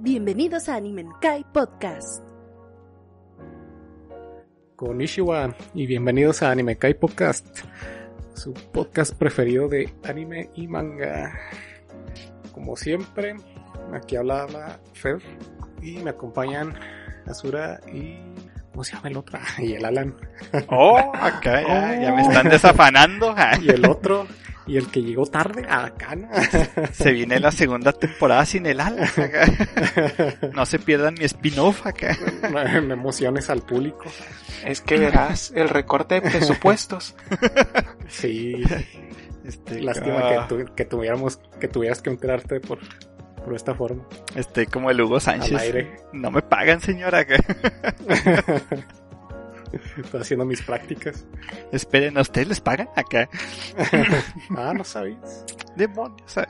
Bienvenidos a Animenkai Podcast. Konnichiwa y bienvenidos a Anime Kai Podcast, su podcast preferido de anime y manga. Como siempre, aquí habla la Fer y me acompañan Azura y. ¿Cómo se llama el otro? Y el Alan. Oh, acá ya, ya me están desafanando. Y el otro, y el que llegó tarde, acá. ¿no? Se viene la segunda temporada sin el Alan. acá. No se pierdan mi spin-off acá. Me emociones al público. Es que verás el recorte de presupuestos. Sí, Este, lástima ah, que, tu- que tuviéramos, que tuvieras que enterarte por, por esta forma. Este, como el Hugo Al Sánchez. aire. No me pagan, señora. Estoy haciendo mis prácticas. Esperen, ¿a ustedes les pagan acá? Ah, no sabías. Demonios. ah.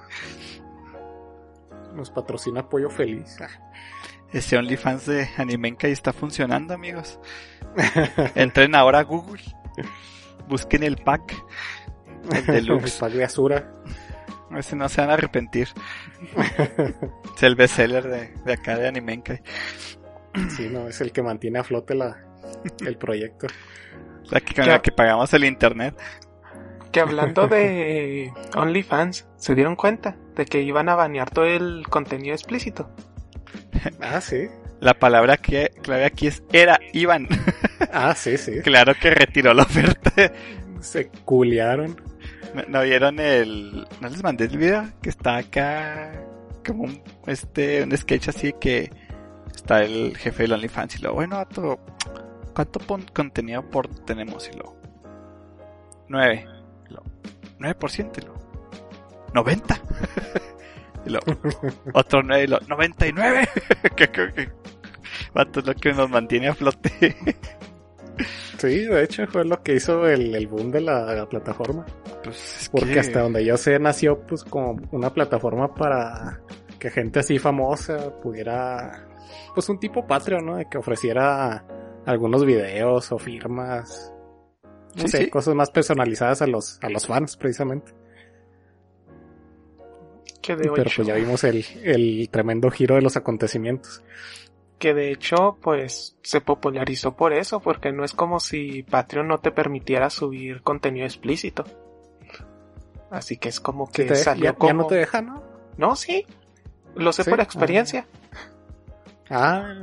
Nos patrocina Pollo Feliz. Ese OnlyFans de Animenka está funcionando, amigos. Entren ahora a Google. Busquen el pack. El El deluxe. pack de Azura. Ese no se van a arrepentir. Es el bestseller de, de acá de Animenka. Sí, no, es el que mantiene a flote la, el proyecto. La que, con la que pagamos el internet. Que hablando de OnlyFans, se dieron cuenta de que iban a banear todo el contenido explícito. Ah, sí. La palabra que clave aquí es era Iván. Ah, sí, sí. claro que retiró la oferta. Se culiaron. ¿No, vieron el... ¿No les mandé el video? Que está acá como un, este, un sketch así que está el jefe del OnlyFans y lo bueno, ¿cuánto pon- contenido por tenemos? Y lo 9. Y lo 9% y lo 90. y lo otro 9 y lo 99. que, que, que, vato, es lo que nos mantiene a flote. Sí, de hecho fue lo que hizo el, el boom de la, la plataforma. pues es Porque que- hasta donde yo sé nació pues como una plataforma para que gente así famosa pudiera... Pues un tipo Patreon, ¿no? De que ofreciera algunos videos o firmas. No Sí, sé, sí. cosas más personalizadas a los, a los fans precisamente. Pero pues ya vimos el, el tremendo giro de los acontecimientos. Que de hecho, pues se popularizó por eso, porque no es como si Patreon no te permitiera subir contenido explícito. Así que es como que salió ya, como... ya no te deja, ¿no? No, sí. Lo sé ¿Sí? por experiencia. Ah,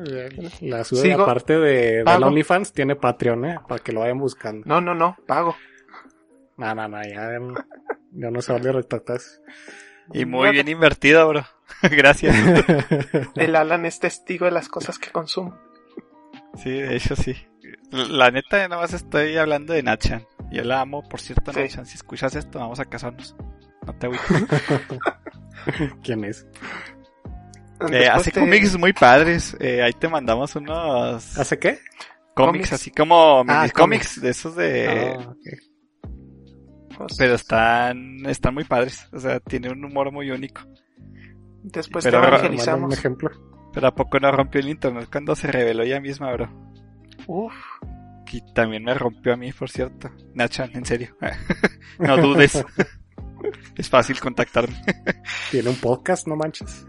la sube Sigo- aparte de, de. OnlyFans tiene Patreon, ¿eh? Para que lo vayan buscando. No, no, no, pago. No, no, no, ya, ya no se vale retratarse. Y muy bien invertido, bro. Gracias. El Alan es testigo de las cosas que consumo. Sí, de hecho sí. La neta, nada más estoy hablando de Nachan. Yo la amo, por cierto, Sí. Nachan. Si escuchas esto, vamos a casarnos. No te agüites. ¿Quién es? Eh, hace te- cómics muy padres. Eh, ahí te mandamos unos ¿Hace qué? cómics, así como Ah, mini cómics de esos de... Ah, pues, Pero están, están muy padres. O sea, tiene un humor muy único. Después pero- te Mándame un evangelizamos. ejemplo. Pero ¿a poco no rompió el internet cuando se reveló ella misma, bro? Uf, Y también me rompió a mí, por cierto. Nachan, en serio. no dudes. es fácil contactarme. Tiene un podcast, no manches.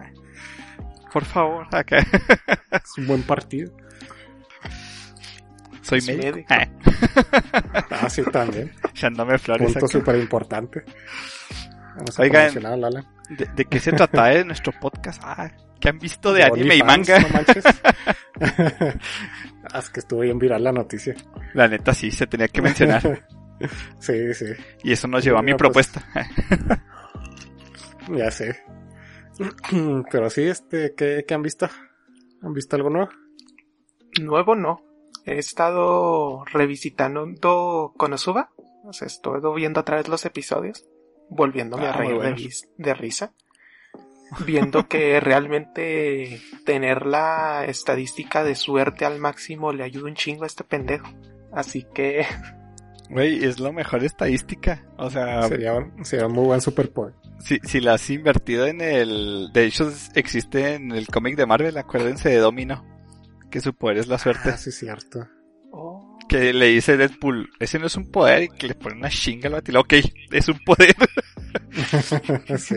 Por favor, acá. Es un buen partido. Soy Es médico. médico. Ah, Ah, sí, también. echándome flores Punto súper importante. Vamos a Oigan. promocionar a Lala. ¿De, de qué se trata de nuestro podcast? Ah, ¿qué han visto de De anime y manga? No manches. Ah, es que estuvo bien viral la noticia. La neta sí, se tenía que mencionar. sí, sí. Y eso nos llevó a mi pues, propuesta. Ya sé. Pero sí, este, ¿qué, qué han visto? ¿Han visto algo nuevo? nuevo no. he estado revisitando Konosuba. O sea, estoy viendo otra vez los episodios, volviéndome Ah, a muy reír de, buenos. ris- de risa. Viendo que realmente tener la estadística de suerte al máximo le ayuda un chingo a este pendejo. Así que Güey, es lo mejor estadística. O sea, Sería, un- sería un muy buen superpoder. si, si la has invertido en el... De hecho, existe en el cómic de Marvel, acuérdense de Domino. Que su poder es la suerte. Ah, sí, cierto. Que le dice Deadpool, ese no es un poder y que le pone una chinga al batilo. Ok, es un poder. sí.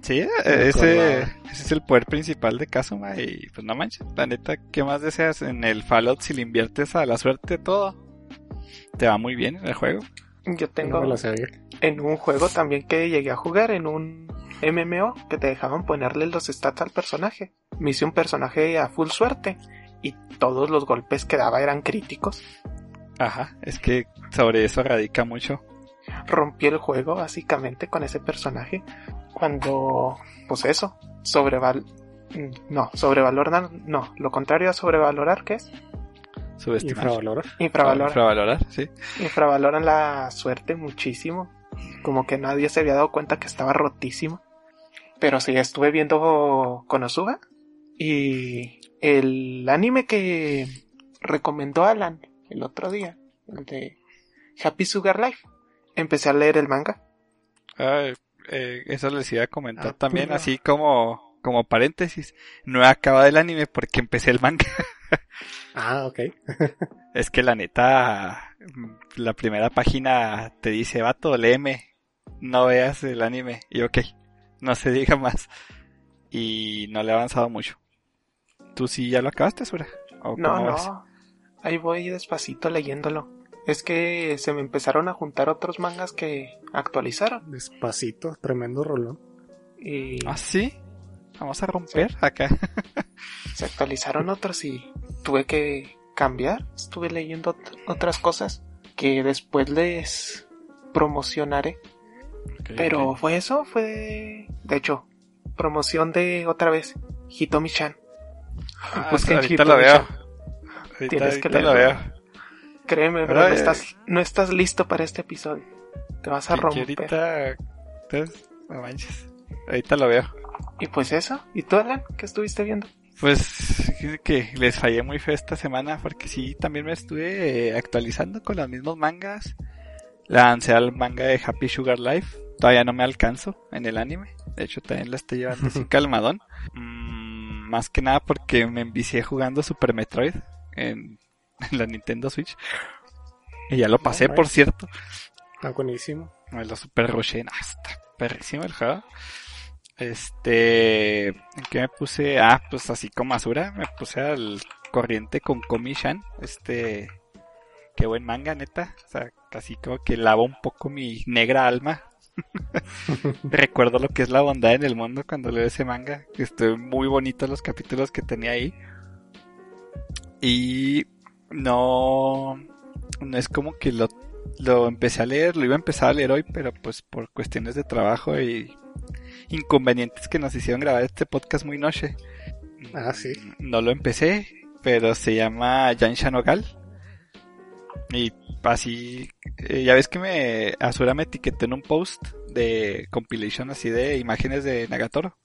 Sí, eh, ese, ese es el poder principal de Kazuma y pues no manches, la neta, ¿qué más deseas en el Fallout si le inviertes a la suerte todo? Te va muy bien en el juego. yo tengo en un juego también que llegué a jugar en un MMO que te dejaban ponerle los stats al personaje. Me hice un personaje a full suerte y todos los golpes que daba eran críticos. Ajá, es que sobre eso radica mucho. Rompí el juego básicamente con ese personaje cuando, pues eso, sobreval... No, sobrevalorar, no, lo contrario a sobrevalorar, ¿qué es? Subestimar. Infravalorar. Infravalorar. Infravalorar, sí. infravaloran la suerte muchísimo. Como que nadie se había dado cuenta que estaba rotísimo. Pero sí, estuve viendo Konosuba. Y el anime que recomendó Alan el otro día, el de Happy Sugar Life, empecé a leer el manga. Ay, eh, eso les iba a comentar Ah, también, así como, como paréntesis. No he acabado el anime porque empecé el manga. Ah, ok. Es que la neta, la primera página te dice, vato, léeme, no veas el anime. Y ok, no se diga más. Y no le he avanzado mucho. ¿Tú sí ya lo acabaste, Sura? ¿O No, vas? no. Ahí voy despacito leyéndolo. Es que se me empezaron a juntar otros mangas que actualizaron. Despacito, tremendo rolón. Y ¿Ah, sí? Vamos a romper acá. se actualizaron otros y tuve que cambiar. Estuve leyendo ot- otras cosas que después les promocionaré. Pero fue eso, fue de... de hecho, promoción de otra vez Hitomi-chan. Ah, busquen ahorita lo Hitomi-chan. veo. Ahorita, Tienes que leerlo. veo. Créeme, bro, no eh, estás, no estás listo para este episodio. Te vas a romper. ahorita, entonces, no manches. Ahorita lo veo. Y pues eso. ¿Y tú, Alan? ¿Qué estuviste viendo? Pues que les fallé muy feo esta semana porque sí, también me estuve eh, actualizando con los mismos mangas. Lancé al manga de Happy Sugar Life. Todavía no me alcanzo en el anime. De hecho, también la estoy llevando así calmadón. Mm, más que nada porque me envicié jugando Super Metroid en, en la Nintendo Switch. Y ya lo pasé, por cierto. Está buenísimo. Me lo super rushé. Ah, está perrísimo el juego. Este. ¿En qué me puse? Ah, pues así como Asura. Me puse al corriente con Komi-chan. Este. Qué buen manga, neta. O sea, casi como que lava un poco mi negra alma. Recuerdo lo que es la bondad en el mundo cuando leo ese manga. Que estoy muy bonito los capítulos que tenía ahí. Y no. No es como que lo lo empecé a leer, lo iba a empezar a leer hoy, pero pues por cuestiones de trabajo y inconvenientes que nos hicieron grabar este podcast muy noche. Ah, sí. No lo empecé, pero se llama Yansha Nogal. Y así, eh, ya ves que me, Asura me etiquetó en un post de compilation así de imágenes de Nagatoro.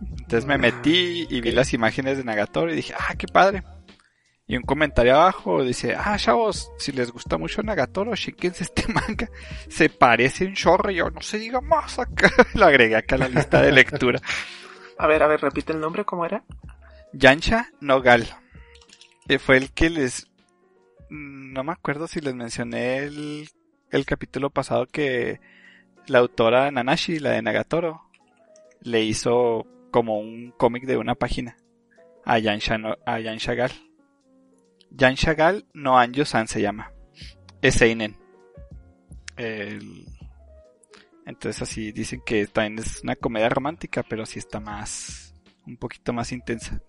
Entonces me metí y vi las imágenes de Nagatoro y dije, ah, qué padre. Y un comentario abajo dice, ah, chavos, si les gusta mucho Nagatoro, chequense este manga. Se parece un chorro y yo, no se diga más acá. Lo agregué acá a la lista de lectura. A ver, a ver, repite el nombre, ¿cómo era? Yansha Nogal. Fue el que les... mm, No me acuerdo si les mencioné el, capítulo pasado que la autora Nanashi, la de Nagatoro, le hizo como un cómic de una página a no, a Yansha Gal. Yansha Gal no Anjo-san se llama. Es Seinen. Entonces así dicen que también es una comedia romántica, pero sí está más... un poquito más intensa.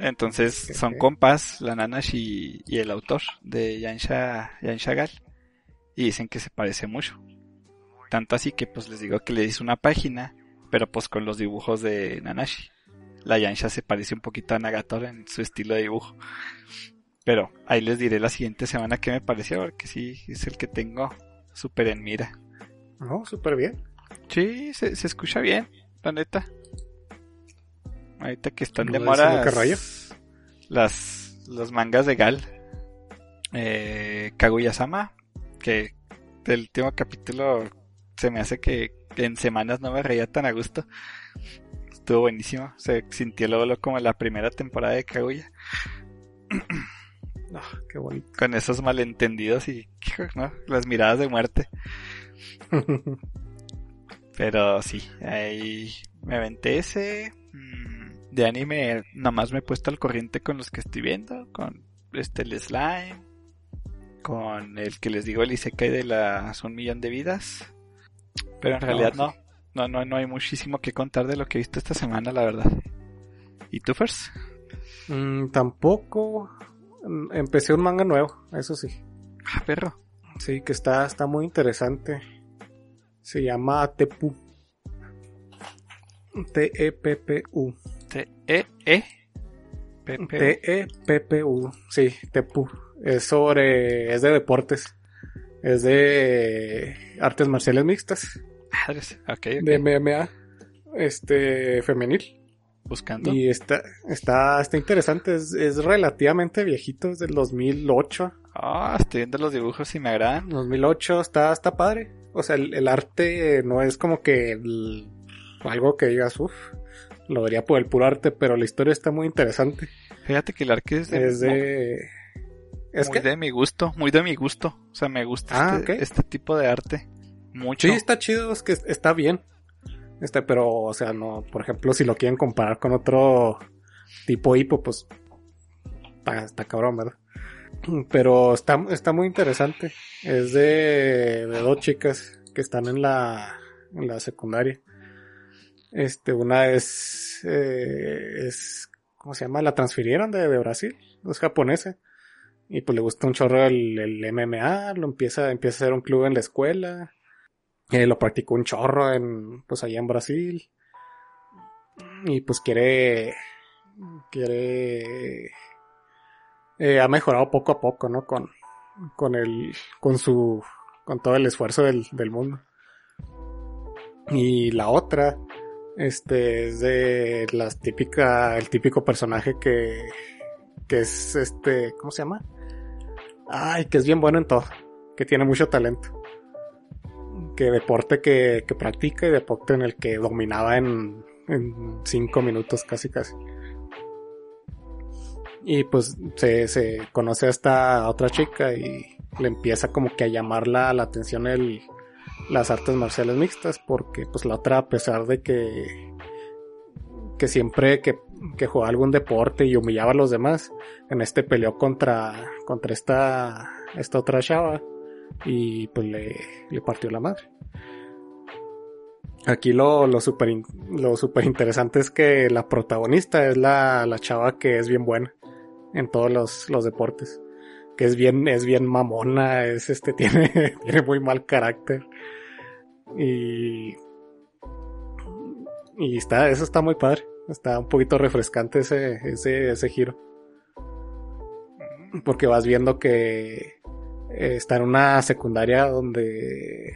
Entonces son compas, la Nanash y, y el autor de Yansha, Gal. Y dicen que se parece mucho. Tanto así que pues les digo que le hice una página, pero pues con los dibujos de Nanashi. la Yansha se parece un poquito a Nagator en su estilo de dibujo. Pero ahí les diré la siguiente semana qué me pareció, porque sí, es el que tengo súper en mira. No, súper bien. Sí, se, se escucha bien, la neta. Ahorita que están de ¿No dicen moda las los mangas de Gal. Eh, Kaguya-sama, que del último capítulo se me hace que en semanas no me reía tan a gusto. Estuvo buenísimo. Se sintió luego como la primera temporada de Kaguya. Ah, qué bonito. Con esos malentendidos y ¿no? las miradas de muerte. Pero sí, ahí me aventé ese. mm, De anime, nomás me he puesto al corriente con los que estoy viendo. Con este, el Slime. Con el que les digo, el Isekai de las un millón de vidas. Pero en realidad no. No, no, no hay muchísimo que contar de lo que he visto esta semana, la verdad. ¿Y tú, Fers? Mm, tampoco. Mm, Empecé un manga nuevo, eso sí. Ah, perro. Sí, que está, está muy interesante. Se llama Tepu. E T-E-P-P-U. T-E-E. P-P-U. T-E-P-P-U. Sí, Tepu. Es sobre. Es de deportes. Es de artes marciales mixtas. Madres. Ok, ok. De MMA. Este. Femenil. Buscando. Y está, está, está interesante. Es, es relativamente viejito. Es del 2008. Ah, estoy viendo los dibujos y me agradan. 2008 está, está padre. O sea, el, el arte no es como que el- algo que digas, uff, lo vería por el puro arte, pero la historia está muy interesante. Fíjate que el arque es de, Es de... Es muy que... de mi gusto, muy de mi gusto. O sea, me gusta Ah, este, este tipo de arte. Mucho. Sí, está chido, es que está bien. Este, pero, o sea, no, por ejemplo, si lo quieren comparar con otro tipo hipo, pues está, está cabrón, ¿verdad? Pero está, está muy interesante. Es de, de dos chicas que están en la, en la secundaria. Este, una es, eh, es, ¿cómo se llama? La transfirieron de, de Brasil, es japonesa. Y pues le gusta un chorro el, el MMA, lo empieza, empieza a hacer un club en la escuela. Eh, lo practicó un chorro en, pues allá en Brasil. Y pues quiere, quiere, eh, ha mejorado poco a poco, ¿no? Con, con el, con su, con todo el esfuerzo del, del mundo. Y la otra, este, es de las típica, el típico personaje que, que es este, ¿cómo se llama? Ay, que es bien bueno en todo, que tiene mucho talento que deporte que, que practica y deporte en el que dominaba en, en cinco minutos casi casi. Y pues se, se conoce a esta otra chica y le empieza como que a llamar la, la atención el, las artes marciales mixtas porque pues la otra a pesar de que que siempre que, que jugaba algún deporte y humillaba a los demás en este peleó contra contra esta esta otra chava y pues le, le partió la madre. Aquí lo, lo super, lo super interesante es que la protagonista es la, la chava que es bien buena en todos los, los deportes. Que es bien, es bien mamona, es este, tiene, tiene muy mal carácter. Y, y está, eso está muy padre. Está un poquito refrescante ese, ese, ese giro. Porque vas viendo que eh, está en una secundaria donde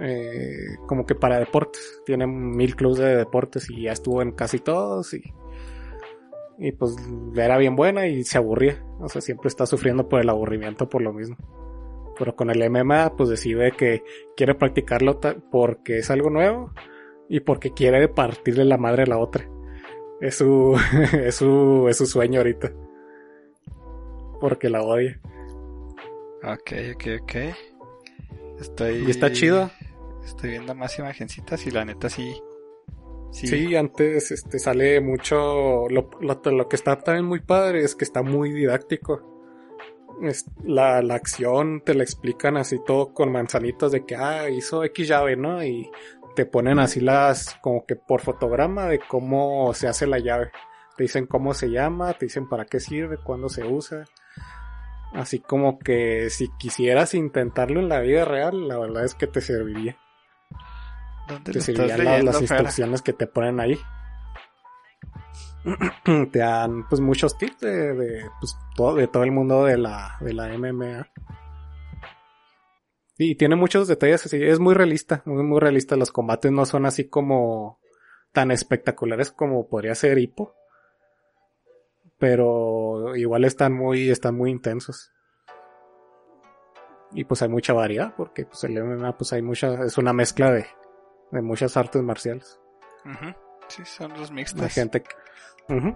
eh, como que para deportes tiene mil clubes de deportes y ya estuvo en casi todos y y pues era bien buena y se aburría o sea siempre está sufriendo por el aburrimiento por lo mismo pero con el MMA pues decide que quiere practicarlo porque es algo nuevo y porque quiere partirle la madre a la otra es su es su es su sueño ahorita porque la odia Ok, ok, ok. Estoy. y está chido Estoy viendo más imagencitas y la neta sí. Sí. Sí, antes este sale mucho. Lo, lo, lo que está también muy padre es que está muy didáctico. La, la acción te la explican así todo con manzanitas de que ah, hizo X llave, ¿no? Y te ponen así las, como que por fotograma de cómo se hace la llave. Te dicen cómo se llama, te dicen para qué sirve, cuándo se usa. Así como que si quisieras intentarlo en la vida real, la verdad es que te serviría. ¿Dónde Te servirían leyendo, las Fer? instrucciones que te ponen ahí. te dan pues muchos tips de, pues, todo, de todo el mundo de la, de la MMA. Y tiene muchos detalles así, es muy realista, muy, muy realista. Los combates no son así como tan espectaculares como podría ser Hippo. Pero igual están muy, están muy intensos. Y pues hay mucha variedad, porque pues el MMA pues hay mucha, es una mezcla de, de muchas artes marciales. Sí, son los La mixtas. gente que- Ujú.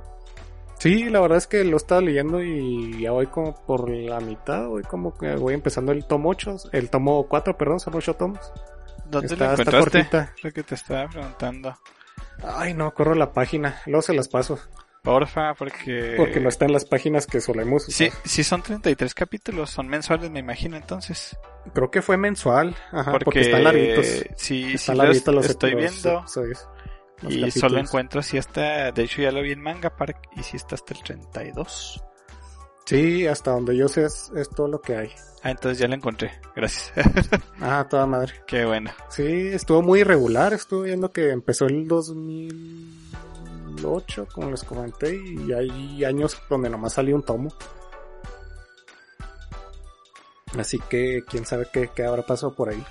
Sí, la verdad es que lo estaba leyendo y ya voy como por la mitad, voy como que voy empezando el tomo 8, el tomo 4, perdón, son 8 tomos. ¿Dónde Está- está encontraste? cortita. Lo que te estaba preguntando. Ay, no, corro la página, luego se las paso, Porfa, porque... porque no está en las páginas que solemos usar. Sí, sí son 33 capítulos, son mensuales, me imagino, entonces. Creo que fue mensual, ajá, porque, porque están larguitos. Sí, sí están los larguitos los estoy los viendo. episodios, los Y capítulos. solo encuentro así hasta... De hecho ya lo vi en Manga Park y sí está hasta el 32. Sí, hasta donde yo sé es, es todo lo que hay. Ah, entonces ya lo encontré. Gracias. Ah, toda madre. Qué bueno. Sí, estuvo muy irregular. Estuve viendo que empezó el 2008, como les comenté, y hay años donde nomás salió un tomo. Así que quién sabe qué, qué habrá pasado por ahí.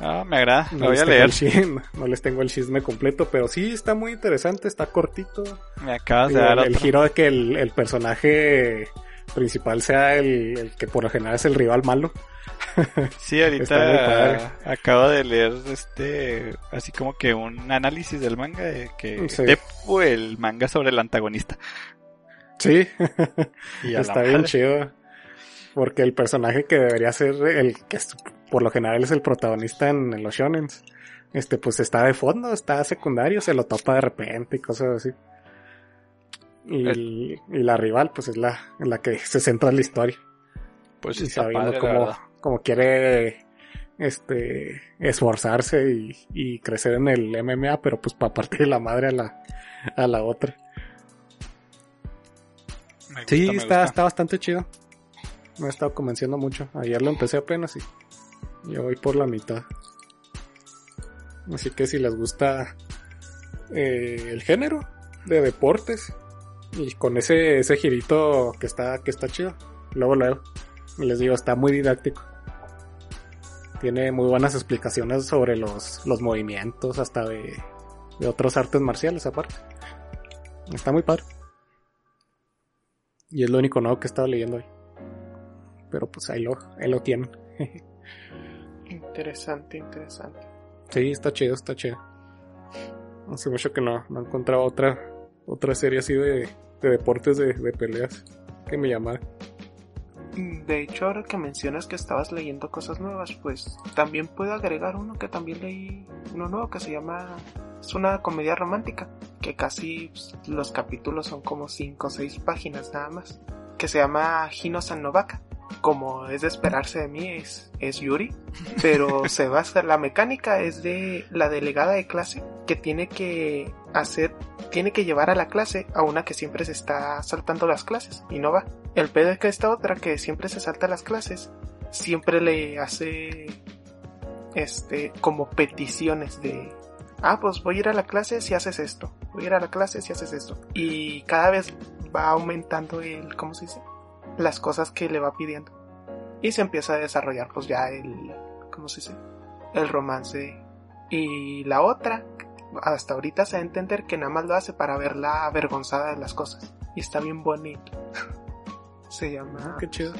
Ah, me agrada. Lo voy a leer. chisme- no les tengo el chisme completo, pero sí está muy interesante, está cortito. Me acabas de dar el, giro de que el, el personaje principal sea el, el que por lo general es el rival malo. Sí, ahorita acabo de leer este, así como que un análisis del manga de que Sí. Depu, el manga sobre el antagonista. Sí, Y Está bien chido. Porque el personaje que debería ser el que por lo general es el protagonista en, en los shonens, este pues está de fondo, está secundario, se lo topa de repente y cosas así. Y, el- y la rival pues es la, en la que se centra la historia. Pues y está sabiendo cómo, cómo quiere este esforzarse y, y crecer en el MMA, pero pues para partir la madre a la, a la otra. Gusta, Sí, está, está bastante chido. Me ha estado convenciendo mucho. Ayer lo empecé apenas y ya voy por la mitad. Así que si les gusta eh, el género de deportes y con ese, ese girito que está, que está chido, luego luego. Les digo, está muy didáctico. Tiene muy buenas explicaciones sobre los, los movimientos, hasta de, de otros artes marciales aparte. Está muy padre. Y es lo único nuevo que he estado leyendo hoy. Pero pues ahí lo, ahí lo tienen. Interesante, interesante. Sí, está chido, está chido. Hace mucho que no, no encontraba otra, otra serie así de, de deportes de, de peleas que me llamara. De hecho, ahora que mencionas que estabas leyendo cosas nuevas, pues también puedo agregar uno que también leí, uno nuevo que se llama, es una comedia romántica, que casi pues, los capítulos son como 5 o 6 páginas nada más, que se llama Hino San Novaka. Como es de esperarse de mí, es, es Yuri, pero se basa, la mecánica es de la delegada de clase que tiene que hacer, tiene que llevar a la clase a una que siempre se está saltando las clases y no va. El pedo es que esta otra que siempre se salta las clases, siempre le hace este como peticiones de ah pues voy a ir a la clase si haces esto, voy a ir a la clase si haces esto. Y cada vez va aumentando el, ¿cómo se dice? Las cosas que le va pidiendo. Y se empieza a desarrollar pues ya el, ¿cómo se dice? El romance. Y la otra, hasta ahorita se va a entender que nada más lo hace para verla avergonzada de las cosas. Y está bien bonito. se llama Qué chido.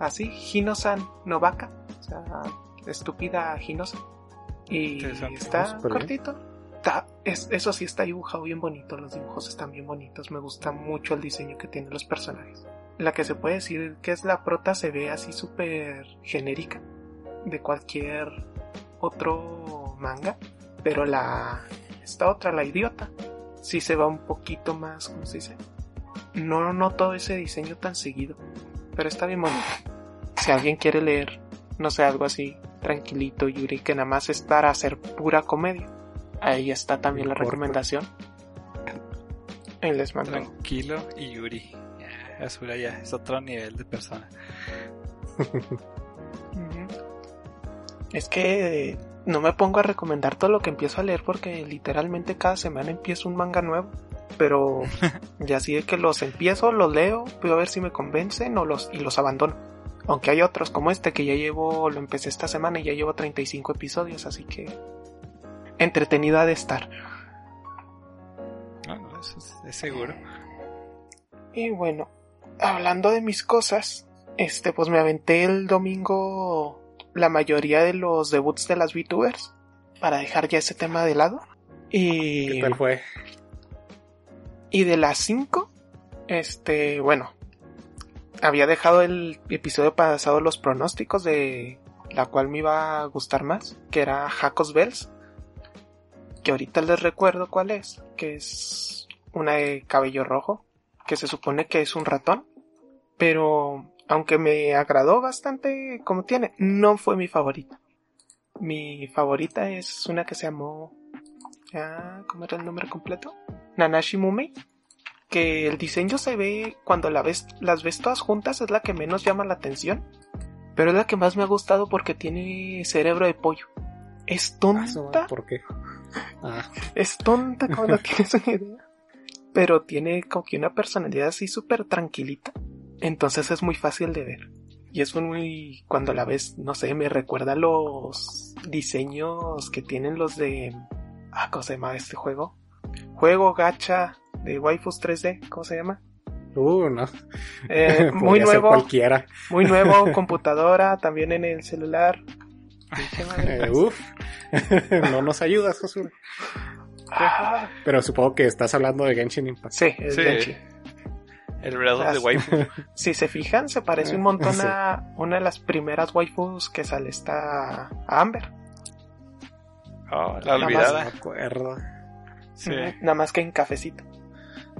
así, Hino-san Novaka. O sea, estúpida Hino-san. Y está bien. cortito. Está- es- eso sí está dibujado bien bonito. Los dibujos están bien bonitos. Me gusta mucho el diseño que tienen los personajes. La que se puede decir que es la prota se ve así súper genérica de cualquier otro manga. Pero la. Esta otra, la idiota, sí se va un poquito más, ¿cómo se dice? No noto ese diseño tan seguido. Pero está bien bonito. Si alguien quiere leer, no sé, algo así, tranquilito, Yuri, que nada más es para hacer pura comedia. Ahí está también la recomendación. Ahí les mando. Tranquilo y Yuri. Ya es otro nivel de persona. Es que no me pongo a recomendar todo lo que empiezo a leer porque literalmente cada semana empiezo un manga nuevo. pero ya así de que los empiezo, los leo, voy a ver si me convencen o los, y los abandono. Aunque hay otros como este que ya llevo, lo empecé esta semana y ya llevo 35 episodios, así que entretenida de estar. No, no, eso es, es seguro. Y bueno, hablando de mis cosas, este, pues me aventé el domingo la mayoría de los debuts de las VTubers para dejar ya ese tema de lado. Y, ¿Qué tal fue? y de las 5, este, bueno, había dejado el episodio pasado los pronósticos de la cual me iba a gustar más, que era Jacos Bells, que ahorita les recuerdo cuál es, que es una de cabello rojo, que se supone que es un ratón, pero aunque me agradó bastante como tiene, no fue mi favorita. Mi favorita es una que se llamó... Ah, ¿Cómo era el nombre completo? Nanashi Mumei. Que el diseño se ve, cuando la ves, las ves todas juntas, es la que menos llama la atención. Pero es la que más me ha gustado porque tiene cerebro de pollo. Es Ah, tonta, madre, ¿Por qué? Ah, es tonta como no tienes una idea. Pero tiene como que una personalidad así súper tranquilita. Entonces es muy fácil de ver. Y es muy... Cuando la ves, no sé, me recuerda los diseños que tienen los de... Ah, ¿cómo se llama este juego? Juego gacha de waifus 3D, ¿cómo se llama? uh, no. Eh, muy nuevo, cualquiera. muy nuevo, computadora, también en el celular. Eh, uf. no nos ayudas, Josué. Ah, Pero supongo que estás hablando de Genshin Impact. sí, es Sí. Genshin. El the Las- Waifu. Si se fijan, se parece un montón Sí. a una de las primeras waifus que sale esta a Amber. Oh, la Nada olvidada. No me acuerdo. Sí. Nada más que en cafecito.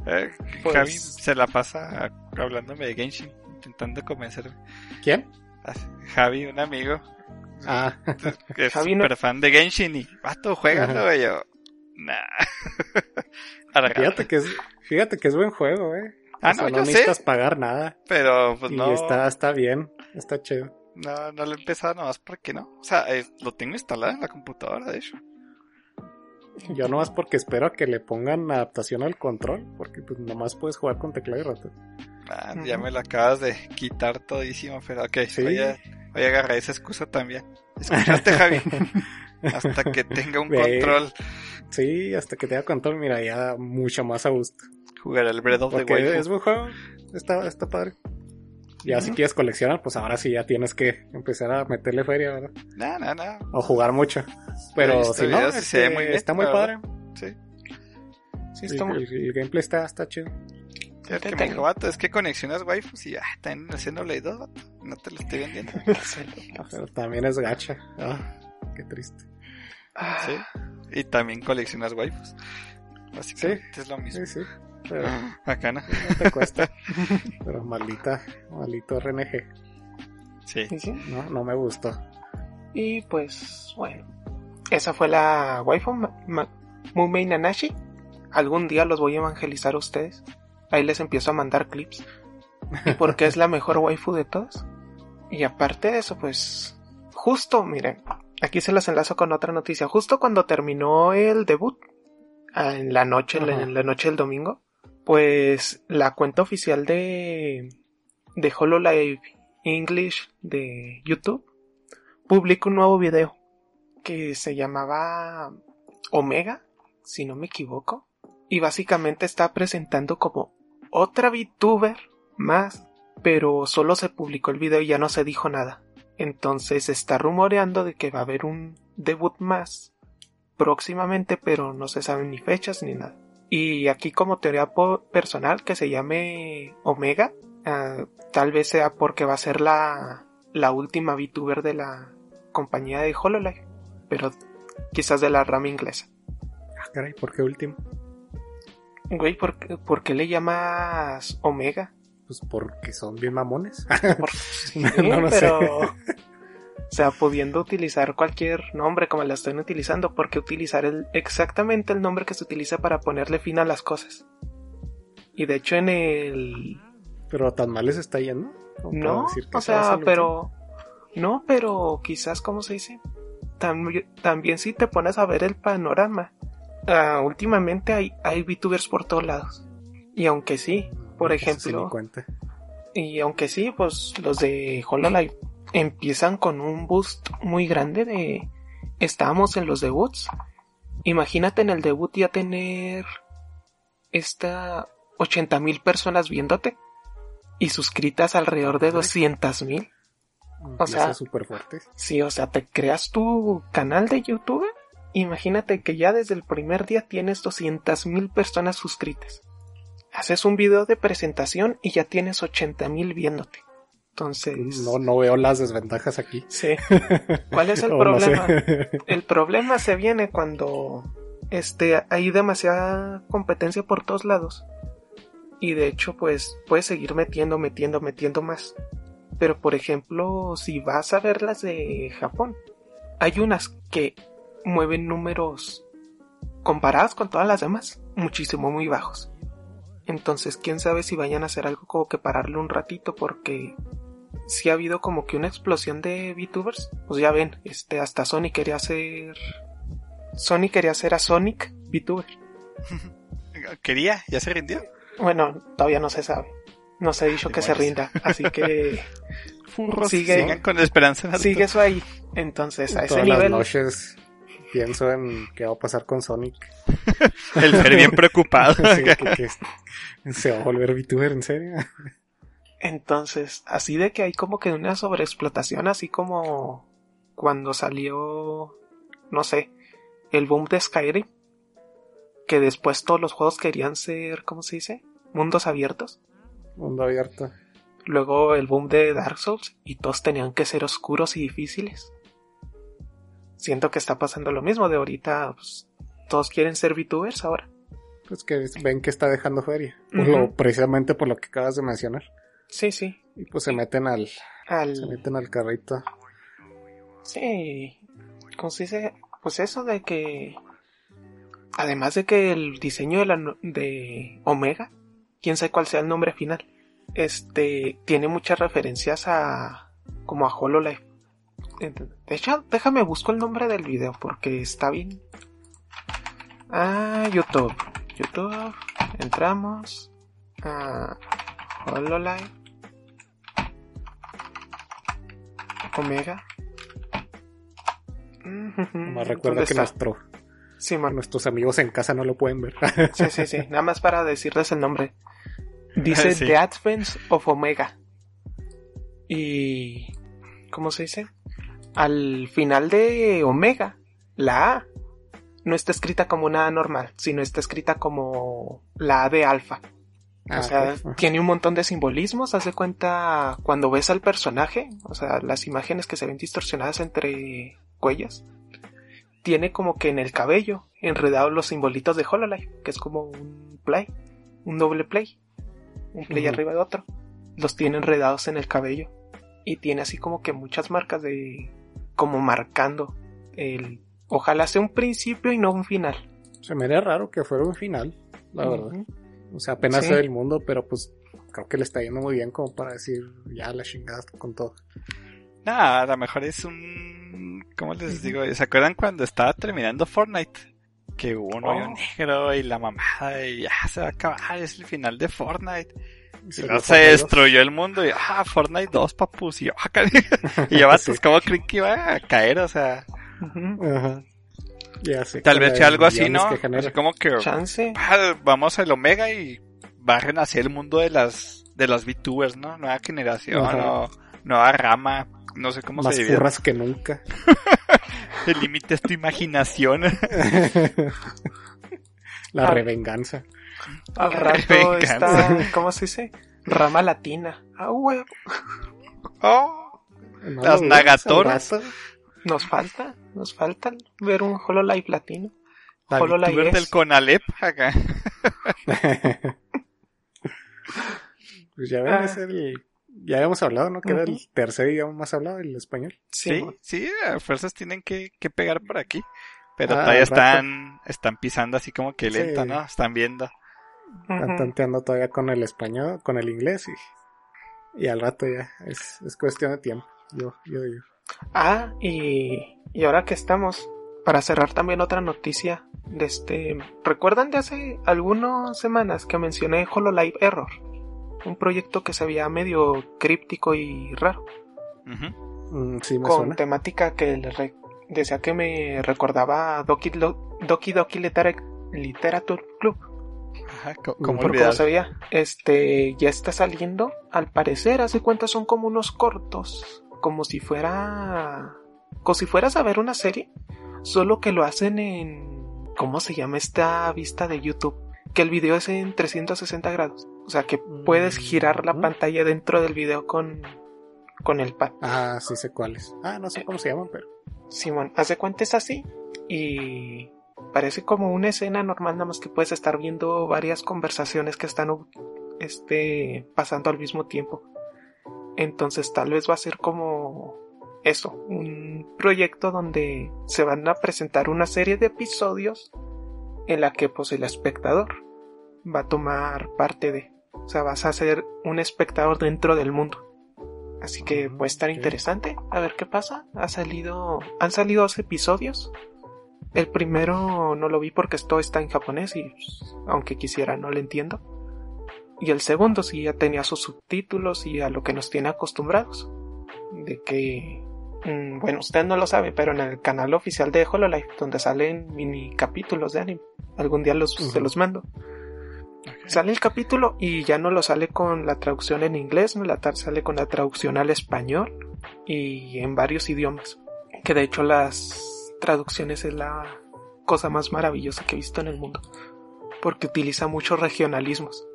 Eh, Pues- Javi se la pasa hablándome de Genshin, intentando convencerme. ¿Quién? Ah, Javi, un amigo, Ah, que es Javi no- súper fan de Genshin y, vato, juégalo, y yo, nah. Fíjate que es, fíjate que es buen juego, eh. Ah, O sea, no, no yo sé. necesitas pagar nada. pero pues y no, está, está bien, está chido. no, no lo he empezado nomás porque no. O sea, eh, lo tengo instalado en la computadora, de hecho. Yo nomás porque espero a que le pongan adaptación al control, porque pues nomás puedes jugar con teclado y ratón. Ah, Ya me lo acabas de quitar todísimo, pero ok, Sí. voy, a, voy a agarrar esa excusa también. ¿Escuchaste, Javi? Hasta que tenga un Ve. control, Sí, hasta que tenga control, mira, ya mucho más a gusto. Jugar el Breath of the Waifu. es buen juego, está, está padre. Ya si Ujú. quieres coleccionar, pues ahora sí ya tienes que empezar a meterle feria, ¿verdad? No, no, no. O jugar mucho. Pero si no, se ve este, muy bien, está muy padre. Sí. Sí, El, está muy- el- el gameplay está, está chido. Ya que me dijo, vato, es que conexionas waifus y ah, también haciendo Blade 2, vato. No te lo estoy vendiendo. Pero también es gacha. Ah, qué triste. Sí. Y también coleccionas waifus. Básicamente es lo mismo. Sí, sí. Pero Bacana. no te cuesta. Pero maldita, maldito RNG. Sí. sí. No, no me gustó. Y pues, bueno. Esa fue la waifu Mumei Nanashi. Algún día los voy a evangelizar a ustedes. Ahí les empiezo a mandar clips. Y porque es la mejor waifu de todas. Y aparte de eso, pues. Justo, miren. Aquí se las enlazo con otra noticia. Justo cuando terminó el debut. ah, En la noche, en la- Ajá. en la noche del domingo. Pues la cuenta oficial de. De HoloLive English de YouTube. Publica un nuevo video. Que se llamaba Omega. Si no me equivoco. Y básicamente está presentando como otra VTuber más, pero solo se publicó el video y ya no se dijo nada. Entonces se está rumoreando de que va a haber un debut más próximamente, pero no se saben ni fechas ni nada. Y aquí como teoría personal que se llame Omega, ah, tal vez sea porque va a ser la, la última VTuber de la compañía de HoloLive, pero quizás de la rama inglesa. Ah, caray, ¿por qué último? Güey, ¿por, qué- por qué le llamas Omega? Pues porque son bien mamones. Por- no, no sé. O sea, pudiendo utilizar cualquier nombre como la están utilizando, ¿por qué utilizar el, exactamente el nombre que se utiliza para ponerle fin a las cosas? Y de hecho en el... Pero tan mal les está yendo. No, decir que o sea, pero... No, pero quizás, ¿cómo se dice? También, también si te pones a ver el panorama, ah, últimamente hay, hay VTubers por todos lados. Y aunque sí, por sí ejemplo, y aunque sí, pues los de HoloLive empiezan con un boost muy grande de... Estábamos en los debuts. Imagínate en el debut ya tener esta 80 mil personas viéndote y suscritas alrededor de 200 mil. Empieza sea- súper fuerte. Sí, o sea, te creas tu canal de YouTube. Imagínate que ya desde el primer día tienes 200 mil personas suscritas. Haces un video de presentación y ya tienes 80 mil viéndote. Entonces, No, no veo las desventajas aquí. sí. ¿Cuál es el O no sé. problema? El problema se viene cuando este, hay demasiada competencia por todos lados. Y de hecho, pues puedes seguir metiendo, metiendo, metiendo más. Pero por ejemplo, si vas a ver las de Japón, hay unas que mueven números comparadas con todas las demás, muchísimo muy bajos. Entonces, quién sabe si vayan a hacer algo como que pararle un ratito porque si ha habido como que una explosión de VTubers. Pues ya ven, este, hasta Sonic quería hacer. Sonic quería hacer a Sonic VTuber. ¿Quería? ¿Ya se rindió? Bueno, todavía no se sabe. No se ha dicho que se rinda. Así que Furros, Sigue- sigan con esperanza sigue eso ahí. Entonces, a ese Todas las nivel. noches pienso en qué va a pasar con Sonic. El Fer bien preocupado. Sí, que- que se va a volver VTuber, en serio. Entonces, así de que hay como que una sobreexplotación, así como cuando salió, no sé, el boom de Skyrim, que después todos los juegos querían ser, ¿cómo se dice? Mundos abiertos. Mundo abierto. Luego el boom de Dark Souls y todos tenían que ser oscuros y difíciles. Siento que está pasando lo mismo de ahorita, pues, todos quieren ser VTubers ahora. Pues que ven que está dejando feria. Por Ujú. lo- precisamente por lo que acabas de mencionar. Sí, sí. Y pues se meten al, se meten al carrito. Sí, ¿cómo se dice? Pues eso de que, además de que el diseño de, la, de Omega, quién sabe cuál sea el nombre final, este, tiene muchas referencias a, como a HoloLive. De hecho, déjame busco el nombre del video porque está bien. Ah, YouTube, YouTube, entramos a HoloLive, Omega. Más recuerda ¿Dónde que está? nuestro, Sí, man. nuestros amigos en casa no lo pueden ver. Sí, sí, sí. Nada más para decirles el nombre. Dice Sí. The Advents of Omega. Y. ¿Cómo se dice? Al final de Omega, la A no está escrita como una A normal, sino está escrita como la A de alfa. Ah, o sea, tiene un montón de simbolismos. Haz de cuenta cuando ves al personaje, o sea, las imágenes que se ven distorsionadas entre cuellos. Tiene como que en el cabello enredados los simbolitos de Hololive, que es como un play, un doble play, un play arriba de otro. Los tiene enredados en el cabello y tiene así como que muchas marcas de, como marcando el, ojalá sea un principio y no un final. Se me haría raro que fuera un final, la verdad. O sea, apenas Sí. sé del mundo, pero pues creo que le está yendo muy bien como para decir ya la chingada con todo. Nah, a lo mejor es un... ¿Cómo les digo? ¿Se acuerdan cuando estaba terminando Fortnite? Que hubo un hoyo Oh. negro y la mamada y ya se va a acabar, es el final de Fortnite. Y Se destruyó el mundo y ah, Fortnite 2, papus. Y yo, ah. Y ya vatos, Sí. ¿cómo creen que iba a caer? O sea, Ujú. Ajá. Ya sé. tal vez sea algo así, ¿no? que genera. Así como que Chance. vamos al Omega y va a renacer el mundo de las de las VTubers, ¿no? Nueva generación nueva rama. No sé cómo Más se divide. furras que nunca. El límite es tu imaginación. la revenganza. Al rato Venganza. está, ¿cómo se dice? Rama latina. Ah, huevo. Oh, No Las rato, Nos falta, nos falta ver un Hololive latino. la Hololive del Conalep acá. Pues ya ven, Ah. es el... Ya habíamos hablado, ¿no? Que era el tercer idioma más hablado, el español. Sí, sí, a fuerzas tienen que, que pegar por aquí. Pero Ah, todavía están, están pisando así como que lento, Sí. ¿no? Están viendo. Están tanteando todavía con el español, con el inglés y, y al rato ya. Es, es cuestión de tiempo. Yo, yo digo. Ah, y, y ahora que estamos, para cerrar también otra noticia de este, ¿recuerdan de hace algunas semanas que mencioné HoloLive Error? Un proyecto que se veía medio críptico y raro. Mm, sí, me con suena. temática que le re- decía que me recordaba a Doki, Lo- Doki Doki Litera- Literature Club. Ajá, co- Mm, como se veía. Este ya está saliendo. Al parecer, hace cuenta son como unos cortos. Como si fuera. Como si fueras a ver una serie. Solo que lo hacen en. ¿Cómo se llama esta vista de YouTube? Que el video es en 360 grados. O sea que puedes girar la Mm. pantalla dentro del video con. Con el pad. Ah, sí sé cuáles. Ah, no sé cómo se llaman, pero. Simón, hace cuenta es así y parece como una escena normal, nada más que puedes estar viendo varias conversaciones que están este, pasando al mismo tiempo. Entonces tal vez va a ser como eso, un proyecto donde se van a presentar una serie de episodios en la que pues el espectador va a tomar parte de, o sea, vas a ser un espectador dentro del mundo. Así que puede estar interesante. A ver qué pasa. Ha salido. Han salido dos episodios. El primero no lo vi porque esto está en japonés y pues, aunque quisiera no lo entiendo. Y el segundo sí ya tenía sus subtítulos y a lo que nos tiene acostumbrados. De que. mm, bueno, usted no lo sabe, pero en el canal oficial de Hololive, donde salen mini capítulos de anime, algún día los, se los mando. Sale el capítulo y ya no lo sale con la traducción en inglés, no la sale con la traducción al español y en varios idiomas. Que de hecho las traducciones es la cosa más maravillosa que he visto en el mundo. Porque utiliza muchos regionalismos.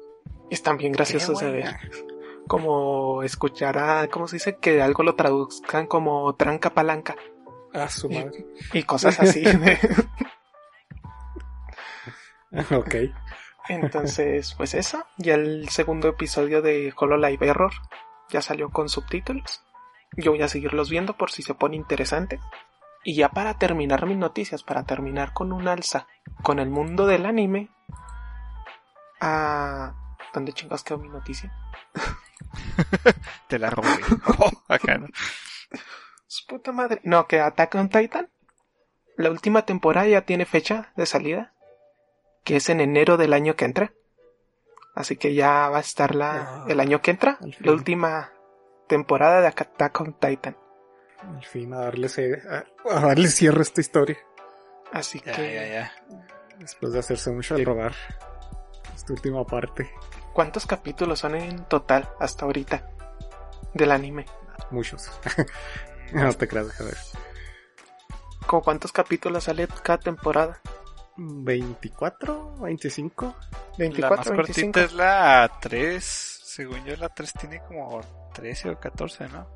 Están bien graciosos de ver. Como escuchar a, ¿cómo se dice? Que algo lo traduzcan como tranca palanca Ah, su madre. y cosas así. ok. Entonces, pues eso. Ya el segundo episodio de HoloLive Error ya salió con subtítulos. Yo voy a seguirlos viendo por si se pone interesante. Y ya para terminar mis noticias, para terminar con un alza con el mundo del anime. Ah, ¿Dónde chingados quedó mi noticia? Te la robé. Oh, acá, ¿no? Su puta madre. No, que Attack on Titan. La última temporada ya tiene fecha de salida. Que es en enero del año que entra. Así que ya va a estar la, Ah, el año que entra. La última temporada de Attack on Titan. Al fin, a darle, a, a darle cierre a esta historia. Así Ya, que. ya, ya. Después de hacerse mucho al robar última parte. ¿Cuántos capítulos son en total hasta ahorita? Del anime. Muchos. no te creas, deja ver. ¿Como cuántos capítulos sale cada temporada? ¿24? ¿25? La 24, más 25. cortita es la 3. Según yo, la 3 tiene como 13 o 14, ¿no?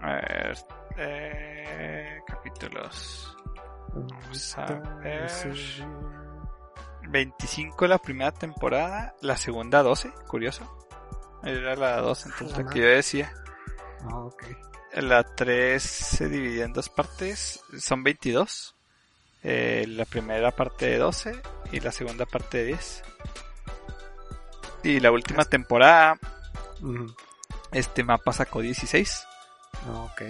A ver. Eh, capítulos. Vamos a ver. 25 la primera temporada, la segunda 12, curioso. Era la 2, entonces la que yo decía. Ah, ok. La 3 se divide en dos partes, son 22. Eh, la primera parte de 12 y la segunda parte de 10. Y la última temporada, este mapa sacó 16. Ah, ok.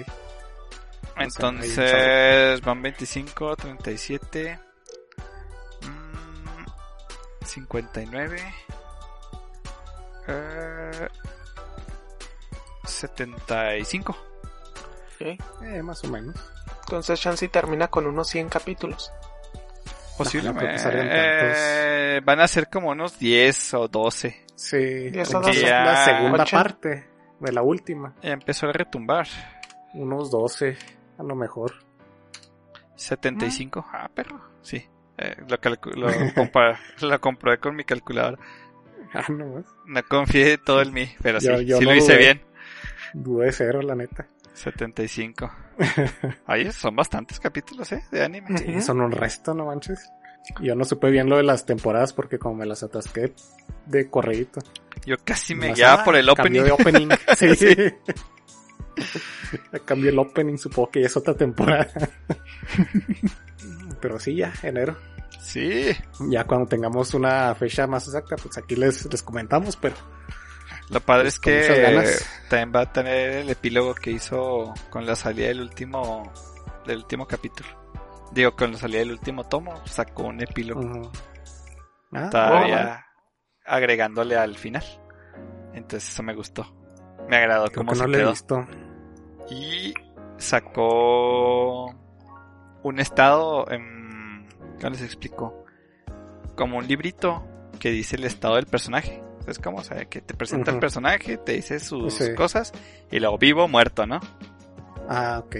Entonces van 25, 37, mm, 59, eh, 75. Ok. Eh, más o menos. Entonces Shansi termina con unos 100 capítulos. Posiblemente. que salgan Eh, van a ser como unos 10 o 12. Sí, Ya como son que dos- es la segunda ocho. parte de la última. Ya empezó a retumbar. Unos 12, a lo mejor. 75. Ah, perro. Sí. Eh, lo, lo, compa- lo comprobé con mi calculadora. Ah, no más. No confié todo en mí, pero Yo- sí, yo sí no lo hice dudé. bien. Dudé de cero, la neta. 75. Ahí son bastantes capítulos, ¿eh? De anime. Sí, son un resto, no manches. Yo no supe bien lo de las temporadas porque como me las atasqué de corredito. Yo casi me guiaba por el opening. de opening. Sí. Sí. Cambió el opening, supongo que ya es otra temporada. Pero sí, ya, enero. Sí. Ya cuando tengamos una fecha más exacta, pues aquí les, les comentamos, pero Lo padre Pues es con que también va a tener el epílogo que hizo con la salida del último del último capítulo. Digo, cuando salía el último tomo, sacó un epílogo. Ujú. Ah, Todavía agregándole al final. Entonces eso me gustó. Me agradó creo cómo que se no he quedó. visto. Y sacó un estado, en, ¿cómo les explico? Como un librito que dice el estado del personaje. Es como, o sea, que te presenta el Ujú. personaje, te dice sus Sí. cosas y luego vivo, muerto, ¿no? Ah, ok.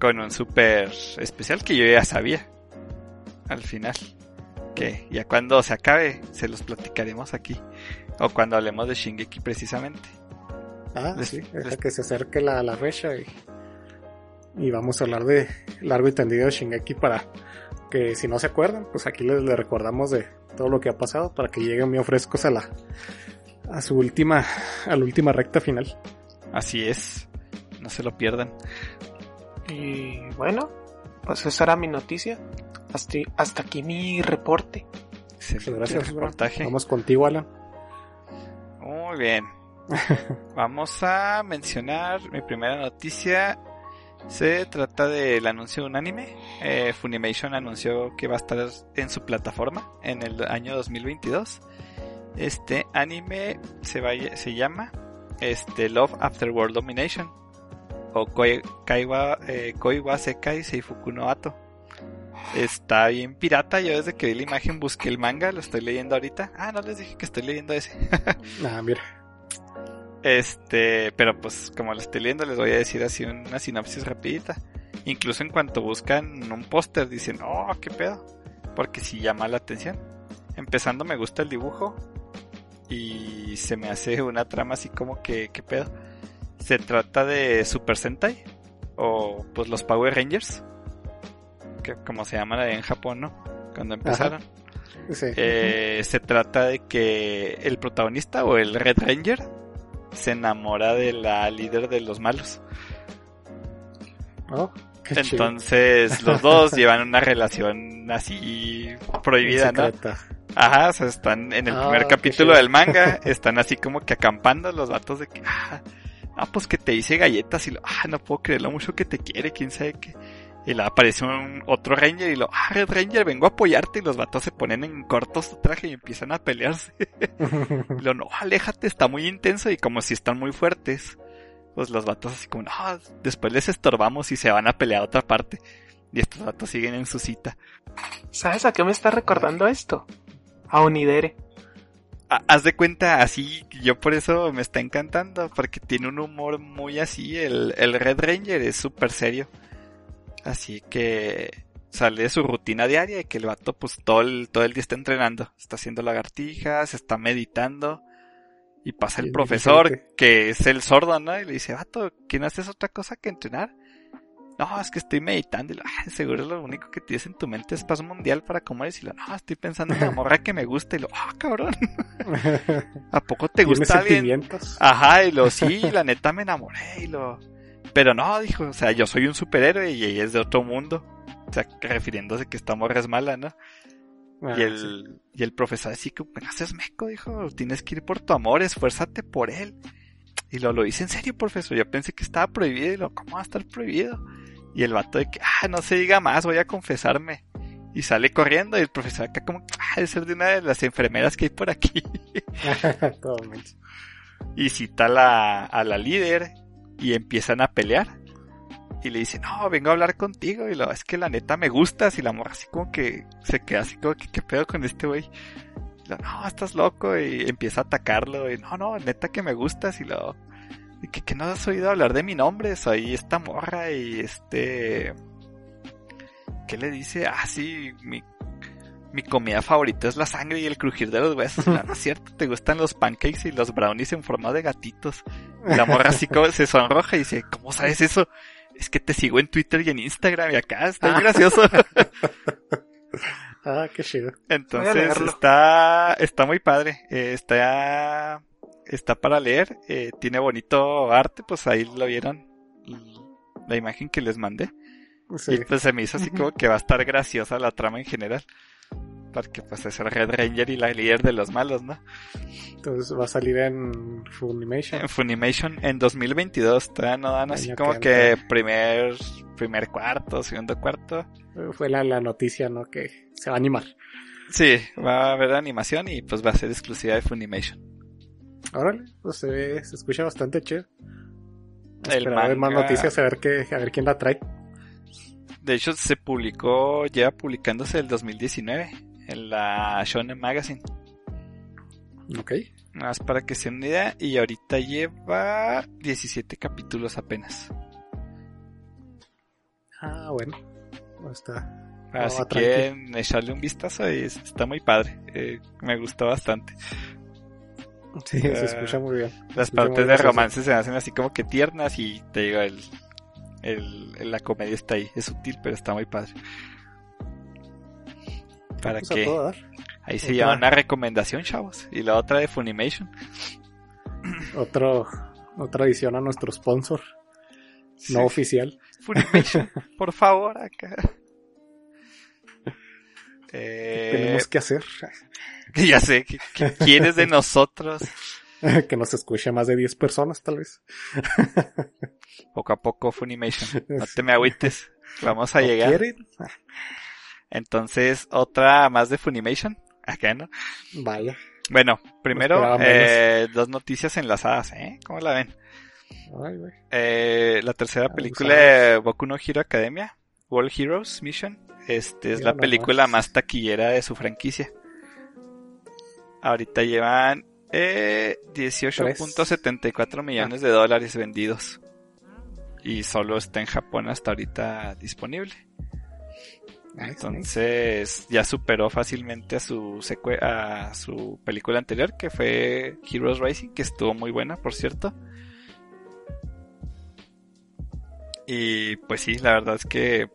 Con un super especial que yo ya sabía. Al final. Que ya cuando se acabe, se los platicaremos aquí. O cuando hablemos de Shingeki precisamente. Ah, Les- sí, les- que se acerque la, la fecha y, y vamos a hablar de largo y tendido de Shingeki para que si no se acuerdan, pues aquí les, les recordamos de todo lo que ha pasado para que lleguen muy frescos a la a su última a la última recta final. Así es. No se lo pierdan. Y bueno, pues esa era mi noticia. Hasta, hasta aquí mi reporte. Excelente gracias. reportaje. Vamos contigo, Alan. Muy bien. Vamos a mencionar mi primera noticia. Se trata del anuncio de un anime. Eh, Funimation anunció que va a estar en su plataforma en el año 2022. Este anime se, vaya- se llama este, Love After World Domination o Koi, eh, Koi wa Sekai Seifuku no Ato. Está bien pirata. Yo desde que vi la imagen busqué el manga, lo estoy leyendo ahorita. Ah, no les dije que estoy leyendo ese. Ah, mira. Este, pero pues como lo estoy leyendo les voy a decir así una sinopsis rapidita. Incluso en cuanto buscan un póster dicen, oh, qué pedo. Porque sí llama la atención. Empezando me gusta el dibujo. Y se me hace una trama así como que, qué pedo. Se trata de Super Sentai. O pues los Power Rangers. Que como se llaman en Japón, ¿no? Cuando empezaron. Sí. Eh, se trata de que el protagonista o el Red Ranger se enamora de la líder de los malos. Oh, qué chido. Entonces los dos llevan una relación así prohibida, ¿no? Ajá, o sea, están en el Ah, primer capítulo del manga, están así como que acampando los vatos de que, ah, ah, pues que te hice galletas y lo, ah, no puedo creer lo mucho que te quiere, quién sabe qué. Y le aparece un otro Ranger y lo, ah, Red Ranger, vengo a apoyarte y los vatos se ponen en corto su traje y empiezan a pelearse. Y lo, no, aléjate, está muy intenso y como si están muy fuertes, pues los vatos así como, no, después les estorbamos y se van a pelear a otra parte. Y estos vatos siguen en su cita. ¿Sabes a qué me está recordando esto? A Onidere. Ha- Haz de cuenta así, yo por eso me está encantando, porque tiene un humor muy así, el, el Red Ranger es súper serio. Así que sale de su rutina diaria y que el vato pues todo el, todo el día está entrenando, está haciendo lagartijas, está meditando y pasa el profesor que es el sordo, ¿no? Y le dice, vato, ¿quién haces otra cosa que entrenar? No, es que estoy meditando y lo, "Ah, seguro lo único que tienes en tu mente es paz mundial para comer y lo, no, estoy pensando en la morra que me gusta y lo, ah, cabrón. ¿A poco te gusta alguien? Ajá, y lo sí, la neta me enamoré y lo. Pero no, dijo, o sea, yo soy un superhéroe y ella es de otro mundo. O sea, refiriéndose que esta morra es mala, ¿no? Ah, y sí. el, y el profesor así que me haces meco, dijo, tienes que ir por tu amor, esfuérzate por él. Y lo, lo hice en serio, profesor, yo pensé que estaba prohibido y lo, ¿cómo va a estar prohibido? Y el vato de que, ah, no se diga más, voy a confesarme. Y sale corriendo y el profesor acá como, ah, debe ser de una de las enfermeras que hay por aquí. Todo y cita a la, a la líder y empiezan a pelear. Y le dice, no, vengo a hablar contigo. Y lo, es que la neta me gustas. Y la morra así como que se queda así como que, ¿qué pedo con este güey? Y lo, no, estás loco. Y empieza a atacarlo. Y no, no, neta que me gustas. Y lo, que, que no has oído hablar de mi nombre. Soy esta morra. Y este, ¿qué le dice? Ah, sí, mi, mi comida favorita es la sangre y el crujir de los huesos. Lo, no es cierto, te gustan los pancakes y los brownies en forma de gatitos. Y la morra así como se sonroja y dice, ¿cómo sabes eso? Es que te sigo en Twitter y en Instagram y acá está bien gracioso. Ah, qué chido. Entonces está, está muy padre. Eh, está, está para leer. Eh, tiene bonito arte, pues ahí lo vieron. La imagen que les mandé. Sí. Y pues se me hizo así como que va a estar graciosa la trama en general. Porque pues es el Red Ranger y la líder de los malos, ¿no? Entonces va a salir en Funimation. En Funimation en 2022, todavía no dan así como que primer, primer cuarto, segundo cuarto. Eh, Fue la, la noticia, ¿no? Que se va a animar. Sí, va a haber animación y pues va a ser exclusiva de Funimation. Órale, pues se, ve- se escucha bastante chido. El Esperar a ver más noticias, a ver, qué, a ver quién la trae. De hecho, se publicó, lleva publicándose el 2019 en la Shonen Magazine. Ok. Nada más para que se den una idea. Y ahorita lleva 17 capítulos apenas. Ah, bueno. Está. No, tranqui. quieren echarle un vistazo, y es- está muy padre. Eh, me gustó bastante. Sí, se escucha muy bien. Las muy partes de romance se hacen así como que tiernas y te digo, el, el, la comedia está ahí. Es sutil, pero está muy padre. Para dar. ahí se lleva una recomendación, chavos. Y la otra de Funimation. Otro, otra adición a nuestro sponsor, Sí. no oficial. Funimation, por favor, acá. Eh, Tenemos que hacer Ya sé, ¿qué, qué quieres de nosotros? que nos escuche más de 10 personas, tal vez. Poco a poco, Funimation. No te me agüites. Vamos a ¿No llegar. quieren? Entonces, otra más de Funimation. Acá, ¿no? Vaya. Bueno, primero, eh, dos noticias enlazadas, ¿eh? ¿Cómo la ven? Ay, güey. Eh, la tercera Abusados. película de Boku no Hero Academia, World Heroes Mission, este es la película más taquillera de su franquicia. Ahorita llevan eh, 18.74 millones de dólares vendidos. Y solo está en Japón hasta ahorita disponible. Nice, nice. Entonces ya superó fácilmente a su a su película anterior que fue Heroes Racing, que estuvo muy buena, por cierto. Y pues sí, la verdad es que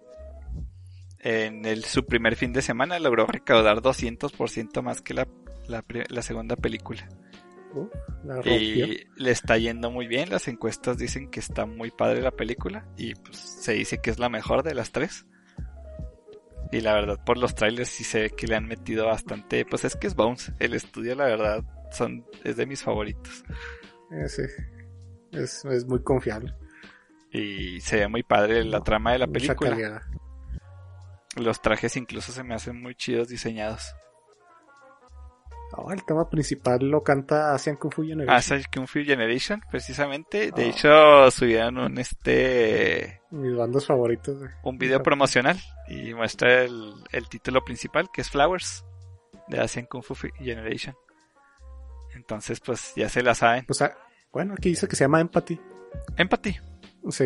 en el, su primer fin de semana logró recaudar 200% más que la, la, la segunda película. Uh, la. Y le está yendo muy bien, las encuestas dicen que está muy padre la película y pues se dice que es la mejor de las tres. Y la verdad por los trailers sí se ve que le han metido bastante, pues es que es Bones, el estudio la verdad son es de mis favoritos Eh, sí. Es, es muy confiable. y se ve muy padre la No, trama de la película. Los trajes incluso se me hacen muy chidos diseñados. Oh, el tema principal lo canta Asian Kung Fu Generation. Asai Kung Fu Generation, precisamente. De Ah. hecho, subieron un este Mis bandos favoritos. un video promocional y muestra el, el título principal que es Flowers de Asian Kung Fu Generation. Entonces, pues ya se la saben. O sea, bueno, aquí dice que se llama Empathy. Empathy. Sí.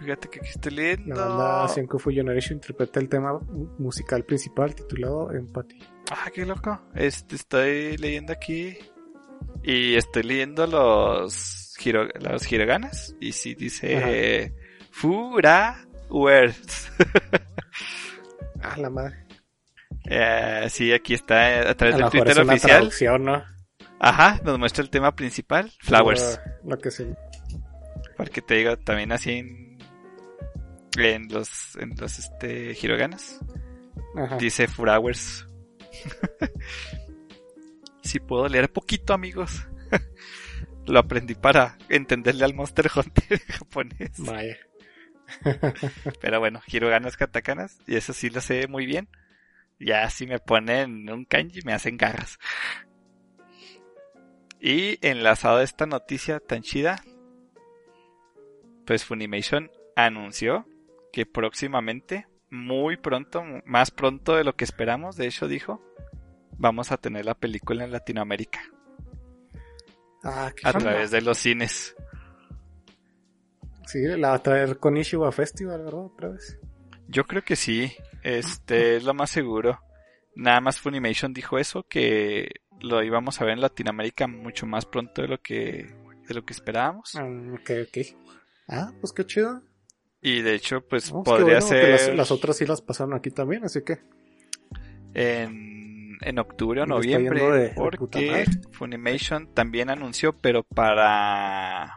Fíjate que aquí estoy La leyendo. banda Asian Kung Fu Generation interpreta el tema mu- musical principal titulado Empathy. Ah, qué loco. Este, estoy leyendo aquí y estoy leyendo los hiro, los hiraganas y sí dice Fura Words. Ah, la madre. Eh, sí, aquí está eh, a A través lo del Twitter oficial. ¿no? Ajá, nos muestra el tema principal, Flowers. Lo, lo que sí. Porque te digo, también así en, los, en los este, Hiroganas. Ajá. Dice Flowers. Si puedo leer poquito, amigos. Lo aprendí para entenderle al Monster Hunter japonés. Vaya. Pero bueno, Hiroganas Katakanas, y eso sí lo sé muy bien. Ya si me ponen un kanji me hacen garras. Y enlazado a esta noticia tan chida, pues Funimation anunció que próximamente, muy pronto, más pronto de lo que esperamos, de hecho dijo, vamos a tener la película en Latinoamérica Ah, qué a través de los cines. Sí, la va a traer con Ishiwa Festival, ¿verdad? Otra vez. Yo creo que sí, este es lo más seguro. Nada más Funimation dijo eso, que lo íbamos a ver en Latinoamérica mucho más pronto de lo que, de lo que esperábamos. Ah, ok, ok. Ah, pues qué chido. Y de hecho, pues No, podría bueno, ser Las, las otras sí las pasaron aquí también, así que. en, en octubre o noviembre, de- porque. Funimation también anunció, pero para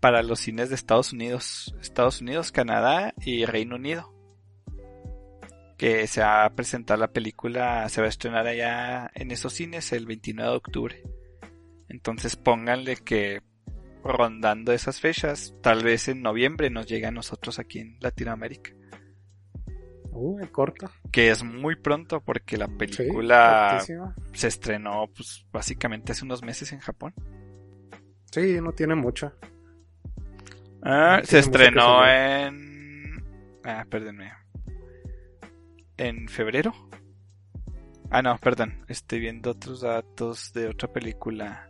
para los cines de Estados Unidos, Estados Unidos, Canadá y Reino Unido. Que se va a presentar la película, se va a estrenar allá en esos cines el 29 de octubre. Entonces pónganle que rondando esas fechas, tal vez en noviembre nos llegue a nosotros aquí en Latinoamérica. Uh, corto. Que es muy pronto porque la película se estrenó pues básicamente hace unos meses en Japón. Sí, no tiene mucho. Ah, se estrenó en... Ah, perdónme. En febrero. Ah, no, perdón. Estoy viendo otros datos de otra película.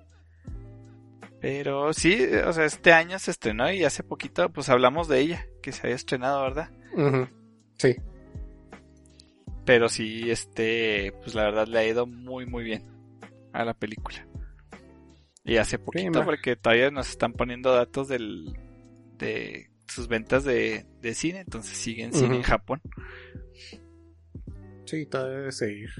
Pero sí, o sea, este año se estrenó y hace poquito pues hablamos de ella, que se había estrenado, ¿verdad? Sí. Pero sí, este, pues la verdad le ha ido muy, muy bien a la película. Y hace poquito, porque todavía nos están poniendo datos del, de sus ventas de, cine, entonces siguen cine en Japón. Sí, todavía debe seguir.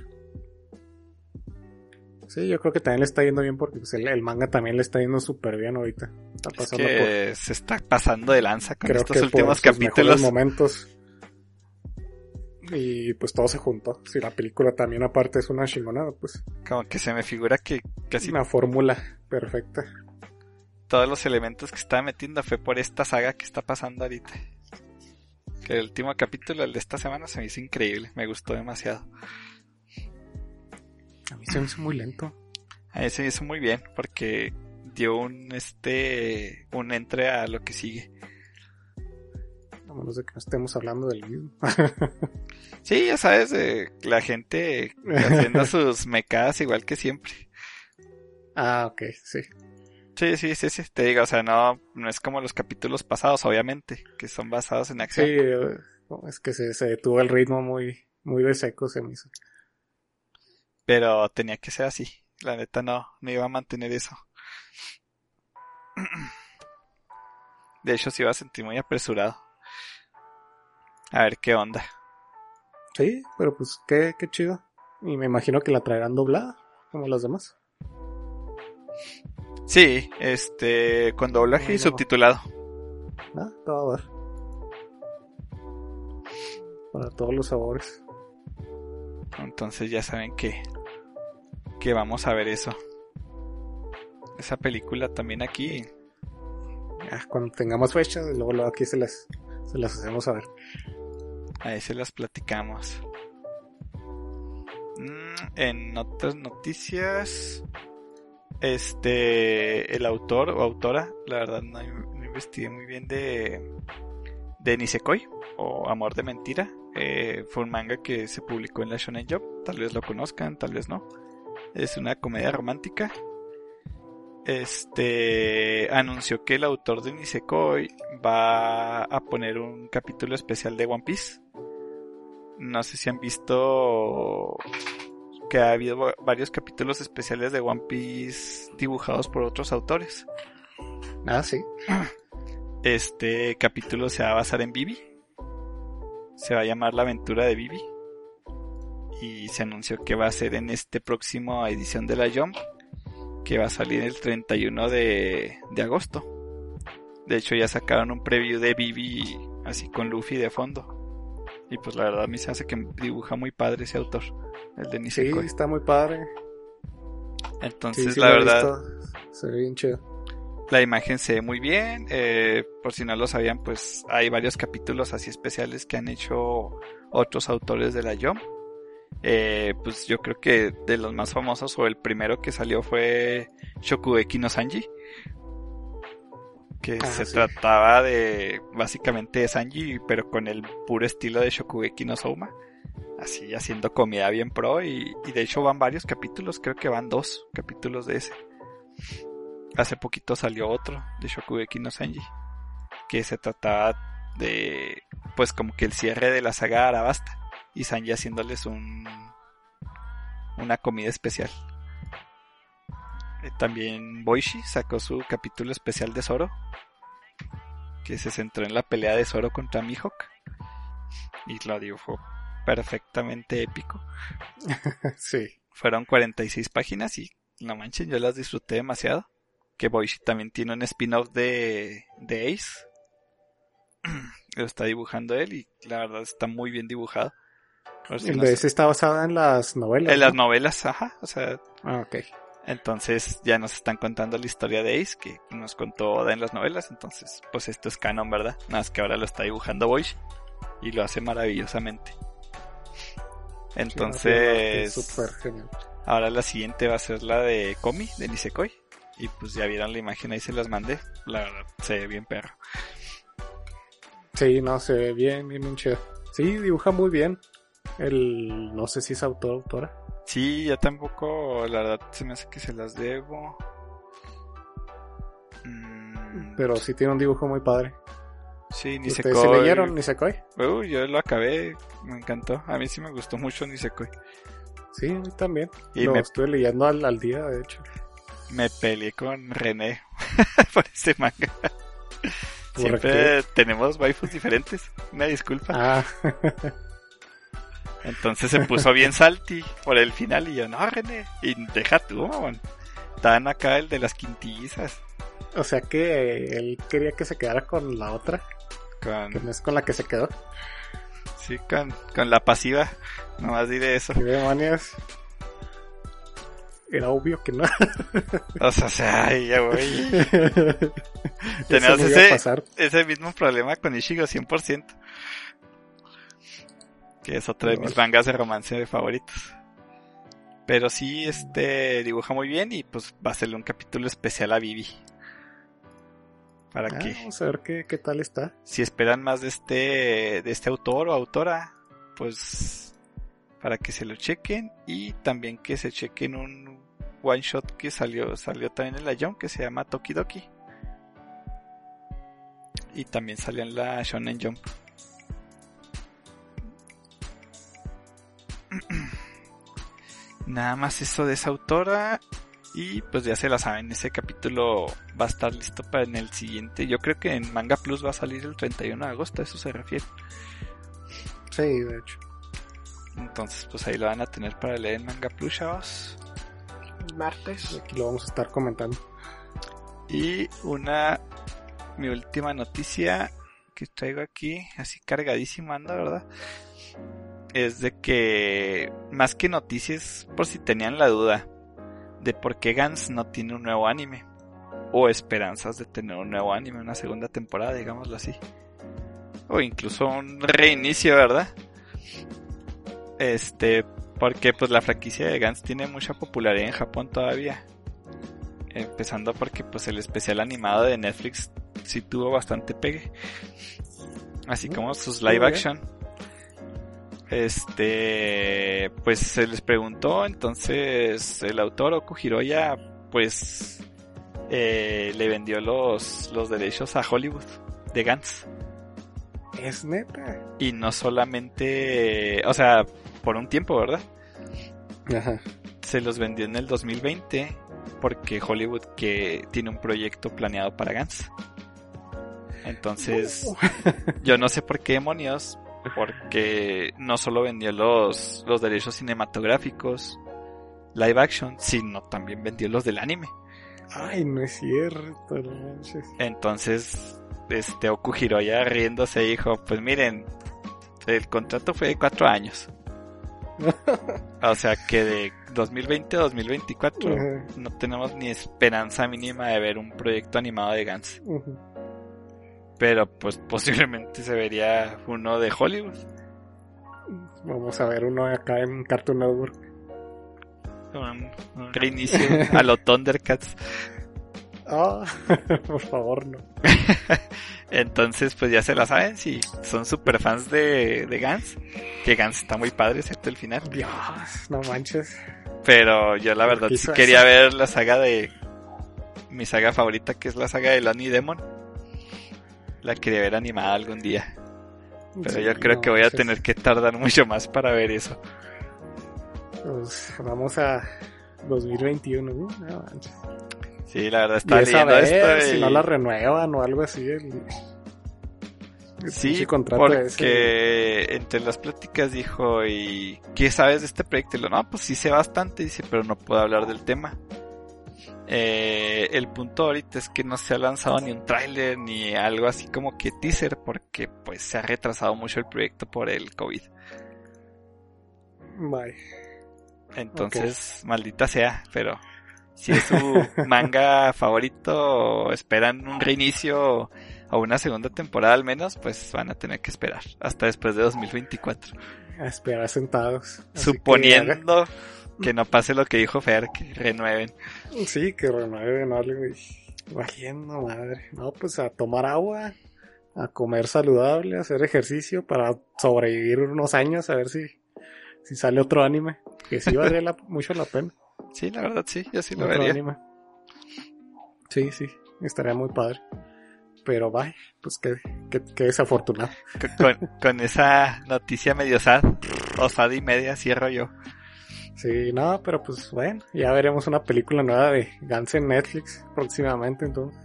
Sí, yo creo que también le está yendo bien porque pues, el, manga también le está yendo súper bien ahorita. Está pasando que se está pasando de lanza con estos últimos capítulos. momentos. Y pues todo se juntó. Si la película también aparte es una chingonada, pues. Como que se me figura que casi. Una fórmula perfecta. Todos los elementos que estaba metiendo fue por esta saga que está pasando ahorita. Que el último capítulo, el de esta semana, se me hizo increíble. Me gustó demasiado. A mí se me hizo muy lento. A mí se me hizo muy bien porque dio un este un entre a lo que sigue. A menos de que no estemos hablando del mismo. sí, ya sabes, la gente haciendo sus mecadas igual que siempre. Ah, ok, sí. Sí, sí, sí, sí, te digo, o sea, no, no es como los capítulos pasados, obviamente, que son basados en acción. Sí, es que se, se detuvo el ritmo muy, muy de seco, se me hizo. Pero tenía que ser así. La neta no, no iba a mantener eso. De hecho, se iba a sentir muy apresurado. A ver qué onda. Sí, pero pues qué, qué chido. Y me imagino que la traerán doblada, como las demás. Sí, este, con doblaje y subtitulado. Ah, todo a ver. Para todos los sabores. Entonces ya saben que que vamos a ver eso. Esa película también aquí. cuando tengamos fechas, luego, luego aquí se las, se las hacemos a ver. Ahí se las platicamos. Mm, en otras noticias, este, el autor o autora, la verdad no, investigué muy bien de, de Nisekoi o Amor de Mentira. Eh, fue un manga que se publicó en la Shonen Job, tal vez lo conozcan, tal vez no. Es una comedia romántica. Este anunció que el autor de Nisekoi va a poner un capítulo especial de One Piece. No sé si han visto que ha habido varios capítulos especiales de One Piece dibujados por otros autores. Ah, sí. Este capítulo se va a basar en Vivi. Se va a llamar La aventura de Vivi y se anunció que va a ser en este próximo edición de la Jump que va a salir el 31 de, de agosto. De hecho ya sacaron un preview de Vivi así con Luffy de fondo. Y pues la verdad a mí se hace que dibuja muy padre ese autor, el de Nisekoi. Sí, está muy padre. Entonces la verdad... Se ve bien chido. La imagen se ve muy bien. Eh, por si no lo sabían, pues hay varios capítulos así especiales que han hecho otros autores de la Jump. Eh, pues yo creo que de los más famosos o el primero que salió fue Shokugeki no Sanji. Que ah, se trataba de básicamente de Sanji, pero con el puro estilo de Shokugeki no Souma. Así haciendo comida bien pro y, y de hecho van varios capítulos, creo que van dos capítulos de ese. Hace poquito salió otro de Shokugeki no Sanji. Que se trataba de pues como que el cierre de la saga Arabasta y Sanji haciéndoles un una comida especial. Eh, también Boishi sacó su capítulo especial de Zoro, que se centró en la pelea de Zoro contra Mihawk y lo dibujó perfectamente épico. sí. Fueron 46 páginas y no manchen, yo las disfruté demasiado. que Boichi también tiene un spin-off de, de Ace. Lo está dibujando él y la verdad está muy bien dibujado. Si El no de sé- está basado en las novelas. en las ¿no? novelas, ajá. O sea, Ah, ok. entonces ya nos están contando la historia de Ace que nos contó Oda en las novelas. Entonces, pues esto es canon, ¿verdad? Nada más que ahora lo está dibujando Boichi y lo hace maravillosamente. Sí, Entonces, no, sí, súper genial. ahora la siguiente va a ser la de Komi, de Nisekoi. Y pues ya vieron la imagen ahí, se las mandé. La verdad, se ve bien perro. Sí, no, se ve bien, bien, bien chido. Sí, dibuja muy bien. El, no sé si es autor o autora. Sí, yo tampoco, la verdad, se me hace que se las debo. Mm, Pero sí tiene un dibujo muy padre. sí, ¿Ustedes Nisekoi. se leyeron Nisekoi? Uy, yo lo acabé, me encantó. A mí sí me gustó mucho Nisekoi. Sí, a mí también. Y Lo me- estuve leyendo al, al día, de hecho. Me peleé con René por ese manga. ¿Por Siempre tenemos waifus diferentes. Una disculpa. Ah, Entonces se puso bien salty por el final y yo, no, René, y deja tú, mamón. Estaban acá el de las quintillizas. o sea que él quería que se quedara con la otra, que Con, no es con la que se quedó. sí, con, con la pasiva. Nomás diré eso. ¿Qué demonios? Era obvio que no. O sea, o sea, ay, ya voy. A ese, pasar. ese mismo problema con Ishigo 100%. Que es otro de mis mangas de romance favoritos. Pero sí, este dibuja muy bien y pues va a hacerle un capítulo especial a Vivi. Para Ah, que, vamos a ver qué, qué tal está. si esperan más de este, de este autor o autora, pues para que se lo chequen y también que se chequen un one shot que salió, salió también en la Jump que se llama Tokidoki. Y también salió en la Shonen Jump. Nada más eso de esa autora. Y pues ya se la saben, ese capítulo va a estar listo para en el siguiente. Yo creo que en Manga Plus va a salir el 31 de agosto, a eso se refiere. Sí, de hecho. Entonces, pues ahí lo van a tener para leer en Manga Plus, chavos. Martes. Aquí lo vamos a estar comentando. Y una, mi última noticia que traigo aquí, así cargadísima anda, ¿verdad? Es de que, más que noticias, por si tenían la duda, de por qué Gans no tiene un nuevo anime. O esperanzas de tener un nuevo anime, una segunda temporada, digámoslo así. O incluso un reinicio, ¿verdad? Este, porque pues la franquicia de Gans tiene mucha popularidad en Japón todavía. Empezando porque pues el especial animado de Netflix sí tuvo bastante pegue. Así como sus live action. Este, pues se les preguntó, entonces el autor Oku Hiroya pues eh, le vendió los, los derechos a Hollywood de Gantz. Es neta. Y no solamente, o sea, por un tiempo, ¿verdad? Ajá. se los vendió en el 2020 porque Hollywood que tiene un proyecto planeado para Gans. Entonces, yo no sé por qué demonios, porque no solo vendió los, los derechos cinematográficos, live action, sino también vendió los del anime. Ay, no es cierto, no manches. Entonces, este Oku Hiroya riéndose dijo, pues miren, el contrato fue de cuatro años. O sea que de 2020 a 2024 Ajá, no tenemos ni esperanza mínima de ver un proyecto animado de Gans. Pero pues posiblemente se vería uno de Hollywood. Vamos a ver uno acá en Cartoon Network. Un, un reinicio a los Thundercats. Ah, por favor, no. Entonces pues ya se la saben si son super fans de, de Gans. Que Gans está muy padre, excepto el final. Dios, no manches. Pero yo la ¿Por verdad sí quería eso? ver la saga de... Mi saga favorita que es la saga de Lonnie Demon. La quería ver animada algún día. Pero Sí, yo creo no que voy a manches. tener que tardar mucho más para ver eso. Pues vamos a 2021, ¿no? No manches. Sí, la verdad Y estaba es a leyendo ver esto si no la renuevan o algo así. El, el Sí, porque ese. entre las pláticas dijo, ¿y qué sabes de este proyecto? Y lo, no, pues sí sé bastante, dice, pero no puedo hablar del tema. Eh, el punto ahorita es que no se ha lanzado ni un tráiler ni algo así como que teaser porque pues se ha retrasado mucho el proyecto por el COVID. Bye. Entonces, maldita sea, pero si es su manga favorito, esperan un reinicio o una segunda temporada al menos, pues van a tener que esperar hasta después de 2024. A esperar sentados. Así Suponiendo que, no pase lo que dijo Fer, que renueven. que- sí, que renueven algo y valiendo madre. No, pues a tomar agua, a comer saludable, a hacer ejercicio para sobrevivir unos años, a ver si, si sale otro anime. Que sí valdría la- mucho la pena. Sí, la verdad sí, yo sí lo otro vería. anime. Sí, sí, estaría muy padre. Pero bye, pues qué, qué, qué desafortunado. Con, con- esa noticia medio sad, o sad y media, cierro yo. Sí, no, pero pues bueno, ya veremos una película nueva de Gans en Netflix próximamente, entonces,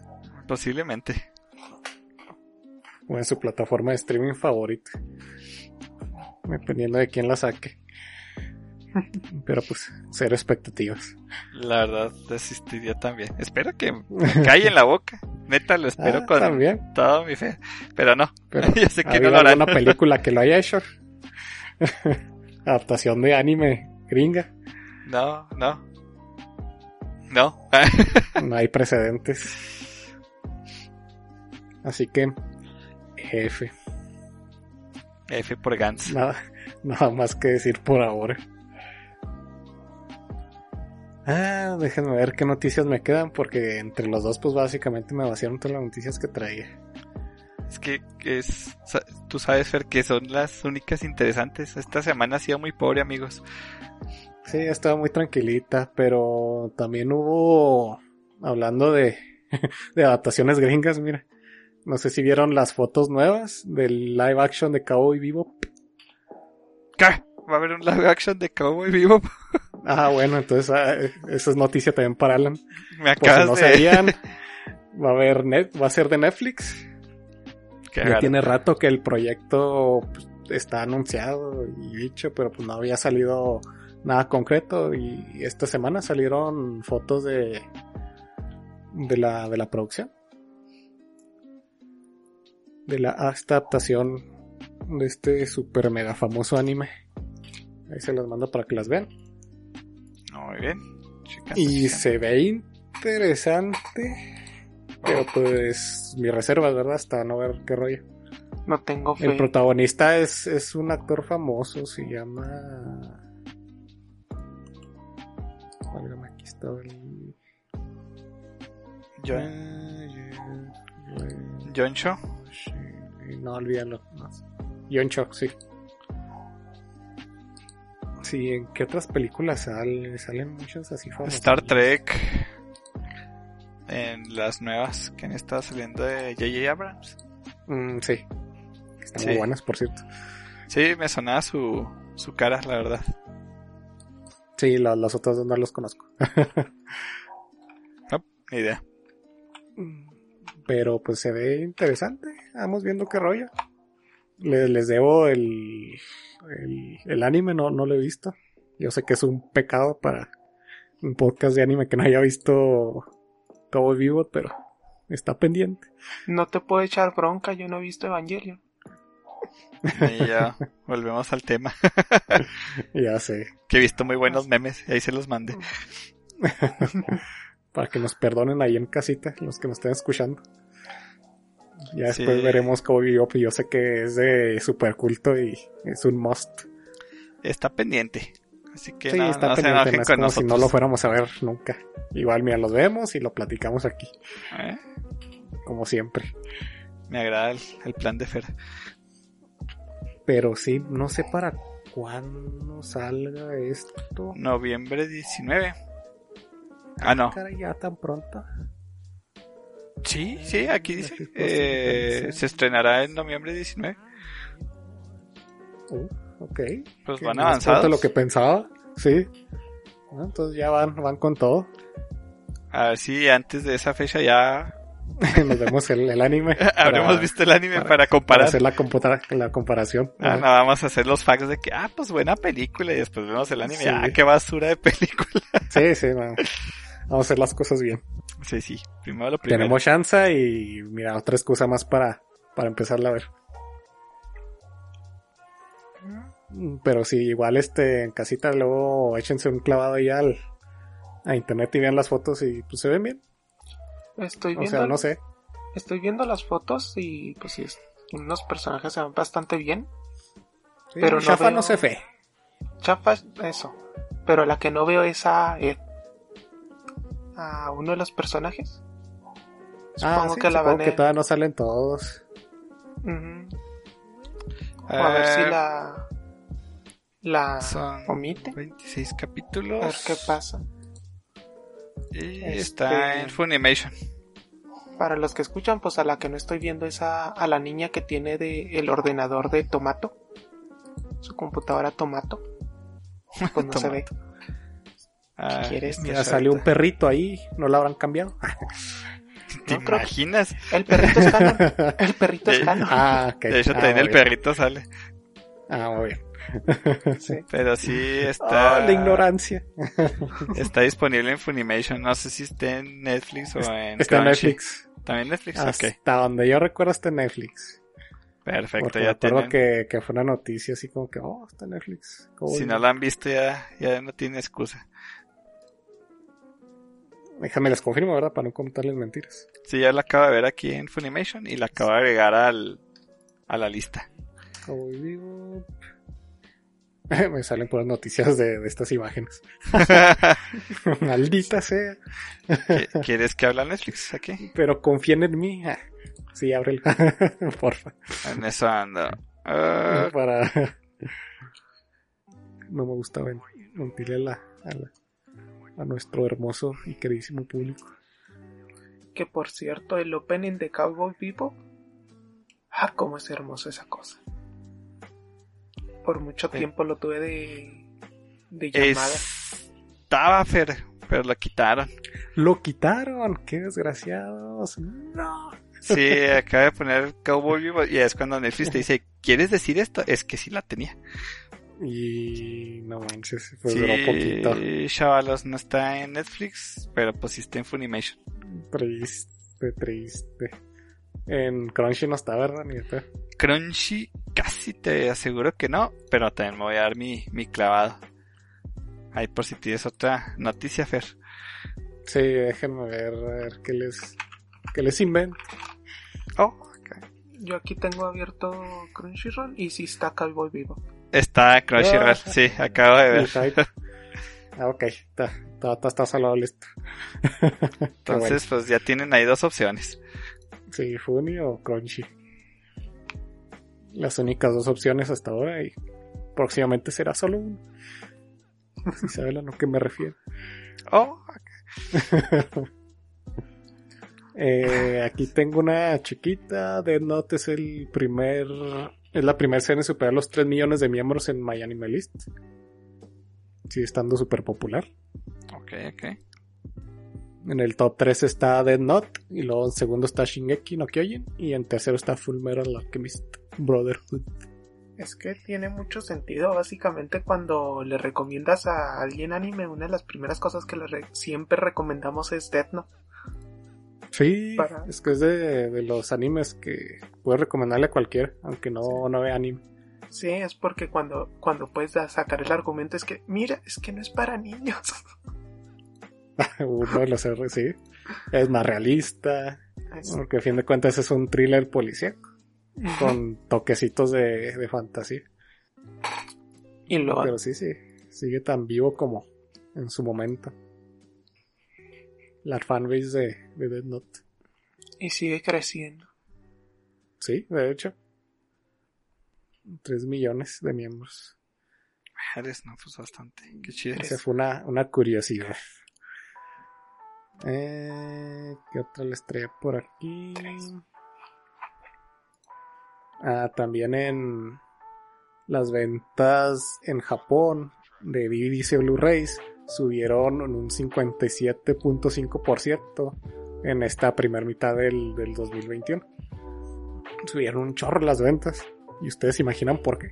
Posiblemente. o en su plataforma de streaming favorita. Dependiendo de quién la saque. Pero pues, cero expectativas. La verdad, desistiría también. Espero que me caiga en la boca. Neta, lo espero Ah, con también. todo mi fe. Pero no, Pero yo sé ¿ha que no lo harán. alguna película que lo haya hecho? Adaptación de anime gringa. No, no. No. No hay precedentes. Así que, F. F por Gans. Nada, nada más que decir por ahora. Ah, déjenme ver qué noticias me quedan, porque entre los dos, pues básicamente me vaciaron todas las noticias que traía. Es que es, tú sabes, Fer, que son las únicas interesantes. Esta semana ha sido muy pobre, amigos. Sí, estaba muy tranquilita, pero también hubo, hablando de, de adaptaciones gringas, mira. No sé si vieron las fotos nuevas del live action de Cowboy Vivo. ¿Qué? ¿Va a haber un live action de Cowboy Vivo? Ah, bueno, entonces ah, esa es noticia también para Alan. Me Por si acabas no de... sabían, va a haber net, va a ser de Netflix. Qué Ya tiene rato que el proyecto pues, está anunciado y dicho, pero pues no había salido nada concreto y esta semana salieron fotos de de la de la producción de la esta adaptación de este super mega famoso anime. Ahí se las mando para que las vean. Muy bien. Y se ve interesante. Pero pues mi reserva, ¿verdad? Hasta no ver qué rollo. No tengo fe. El protagonista es, es un actor famoso, se llama. Válgame, aquí está el. John, John Cho. sí, No, olvídalo. John Cho, sí. Sí, ¿en qué otras películas sale? Salen muchas así famosas. Star Trek. En las nuevas que han estado saliendo de J.J. Abrams. Mm, sí. Están Sí. muy buenas, por cierto. Sí, me sonaba su, su cara, la verdad. Sí, la- las otras dos no los conozco. Ni idea. Pero pues se ve interesante. Vamos viendo qué rollo. Le- les debo el, el, el anime, no, no lo he visto. Yo sé que es un pecado para un podcast de anime que no haya visto Cowboy Vivo, pero está pendiente. No te puedo echar bronca, yo no he visto Evangelion. Y ya volvemos al tema. Ya sé. Que he visto muy buenos memes y ahí se los mandé. Para que nos perdonen ahí en casita, los que nos estén escuchando. Ya después Sí. veremos Cowboy Vivo, pues yo sé que es de super culto y es un must. Está pendiente. Así que Sí, no, está no se pendiente, enojen no es con como si nosotros. no lo fuéramos a ver nunca. Igual, mira, los vemos y lo platicamos aquí, ¿Eh? como siempre. Me agrada el, el plan de Fer. Pero sí, no sé para cuándo salga esto. Noviembre 19. Ah, no. Cara, ya tan pronto. Sí, sí, aquí dice. Eh, se estrenará en noviembre 19. Uh, ok. Pues van avanzados. lo que pensaba. Sí. Ah, Entonces ya van, van con todo. A ver si antes de esa fecha ya Nos vemos el, el anime. habremos para- visto el anime para, para comparar. hacer la, computa- la comparación. Ah, no, vamos a hacer los facts de que, ah, pues buena película y después vemos el anime. Sí. Ah, qué basura de película. Sí, sí, no. Vamos a hacer las cosas bien. Sí, sí. Primero lo primero. Tenemos chance y mira, otra excusa más para, para empezarla a ver. Pero sí, igual este en casita luego échense un clavado ahí al a internet y vean las fotos y pues se ven bien. Estoy O viendo, sea, no sé. estoy viendo las fotos y pues sí, es- unos personajes se ven bastante bien. Sí, Pero no Shafa veo- no se ve. Chafa, eso. Pero la que no veo es a Ed. A uno de los personajes. Ah, Supongo sí, que la supongo van que todavía no salen todos. Ujú. O a ver si Ah, la... La Son omite. 26 A capítulos. ver qué pasa. Y Este- está en Funimation. Para los que escuchan, pues a la que no estoy viendo es a, a la niña que tiene de el ordenador de Tomato. Su computadora Tomato. Pues no se ve. Ah, quieres? es salió un perrito ahí, ¿no lo habrán cambiado? ¿Te No, creo que- imaginas? El perrito es canon. El perrito es canon. ah, ok. De hecho, Ah, también el perrito sale. Ah, muy bien. Sí. Pero sí está. Ah, la ignorancia. Está disponible en Funimation. No sé si está en Netflix o en Está en. Netflix. También Netflix, Hasta donde yo recuerdo está en Netflix. Perfecto, Porque me ya acuerdo tienen. que, que fue una noticia así como que, oh, está en Netflix. ¿Cómo Si no? la han visto, ya, ya no tiene excusa. Déjame les confirmo, ¿verdad? Para no contarles mentiras. Sí, ya la acabo de ver aquí en Funimation y la acabo de agregar al, a la lista. Cowboy Bebop. Me salen puras noticias de, de estas imágenes. Maldita sea. ¿Qui- ¿Quieres que hable Netflix aquí? Pero confíen en mí. Ah, sí, ábrelo. Porfa. En eso ando. Ah, Para. No me gusta mentirle a, la, a, la- a nuestro hermoso y queridísimo público. Que por cierto, el opening de Cowboy Bebop. Ah, cómo es hermoso esa cosa. Por mucho tiempo lo tuve de. de llamada. estaba Fer, pero lo quitaron. Lo quitaron, qué desgraciados. No. Sí, acaba de poner Cowboy Vivo y es cuando Netflix te dice, ¿quieres decir esto? Es que sí la tenía. Y no manches, pues sí, duró poquito. chavalos, no está en Netflix, pero pues sí está en Funimation. Triste, triste. En Crunchy no está, ¿verdad? Ni. Crunchy, casi te aseguro que no, pero también me voy a dar mi, mi clavado. Ahí por si tienes otra noticia, Fer. Sí, déjenme ver, a ver qué les, qué les invento. Oh, Yo aquí tengo abierto Crunchyroll y sí está Cowboy Bebop. está Crunchyroll, Ah. sí, acabo de ver. Ah, ok, está, está, está, está salado listo. Entonces, pues ya tienen ahí dos opciones. Sí, Funny o Crunchy. Las únicas dos opciones hasta ahora y próximamente será solo uno. Si saben a lo que me refiero. Oh, Eh, aquí tengo una chiquita. Dead Note es el primer. Es la primera serie en superar los 3 millones de miembros en My Anime List. Sigue estando súper popular. ok, ok. En el top 3 está Dead Note. Y luego en segundo está Shingeki no Kyojin. Y en tercero está Full Metal Alchemist Brotherhood. Es que tiene mucho sentido, básicamente cuando le recomiendas a alguien anime, una de las primeras cosas que le re- siempre recomendamos es Death Note. Sí, Para- es que es de, de los animes que puedes recomendarle a cualquiera, aunque no, no vea anime. Sí, es porque cuando, cuando puedes sacar el argumento es que, mira, es que no es para niños. Uno de los R, sí. Es más realista. Porque a fin de cuentas es un thriller policíaco. Con toquecitos de, de fantasía. y lo, Pero sí, sí. Sigue tan vivo como en su momento. La fanbase de, de Dead Note. y sigue creciendo. Sí, de hecho. 3 millones de miembros. Eres, no, pues bastante. Qué chido. Esa fue una, una curiosidad. Eh, ¿Qué otra les traía por aquí? Ah, también en las ventas en Japón de DVDs y Blu-rays subieron en un 57.5% en esta primera mitad del, del 2021. Subieron un chorro las ventas. ¿Y ustedes se imaginan por qué?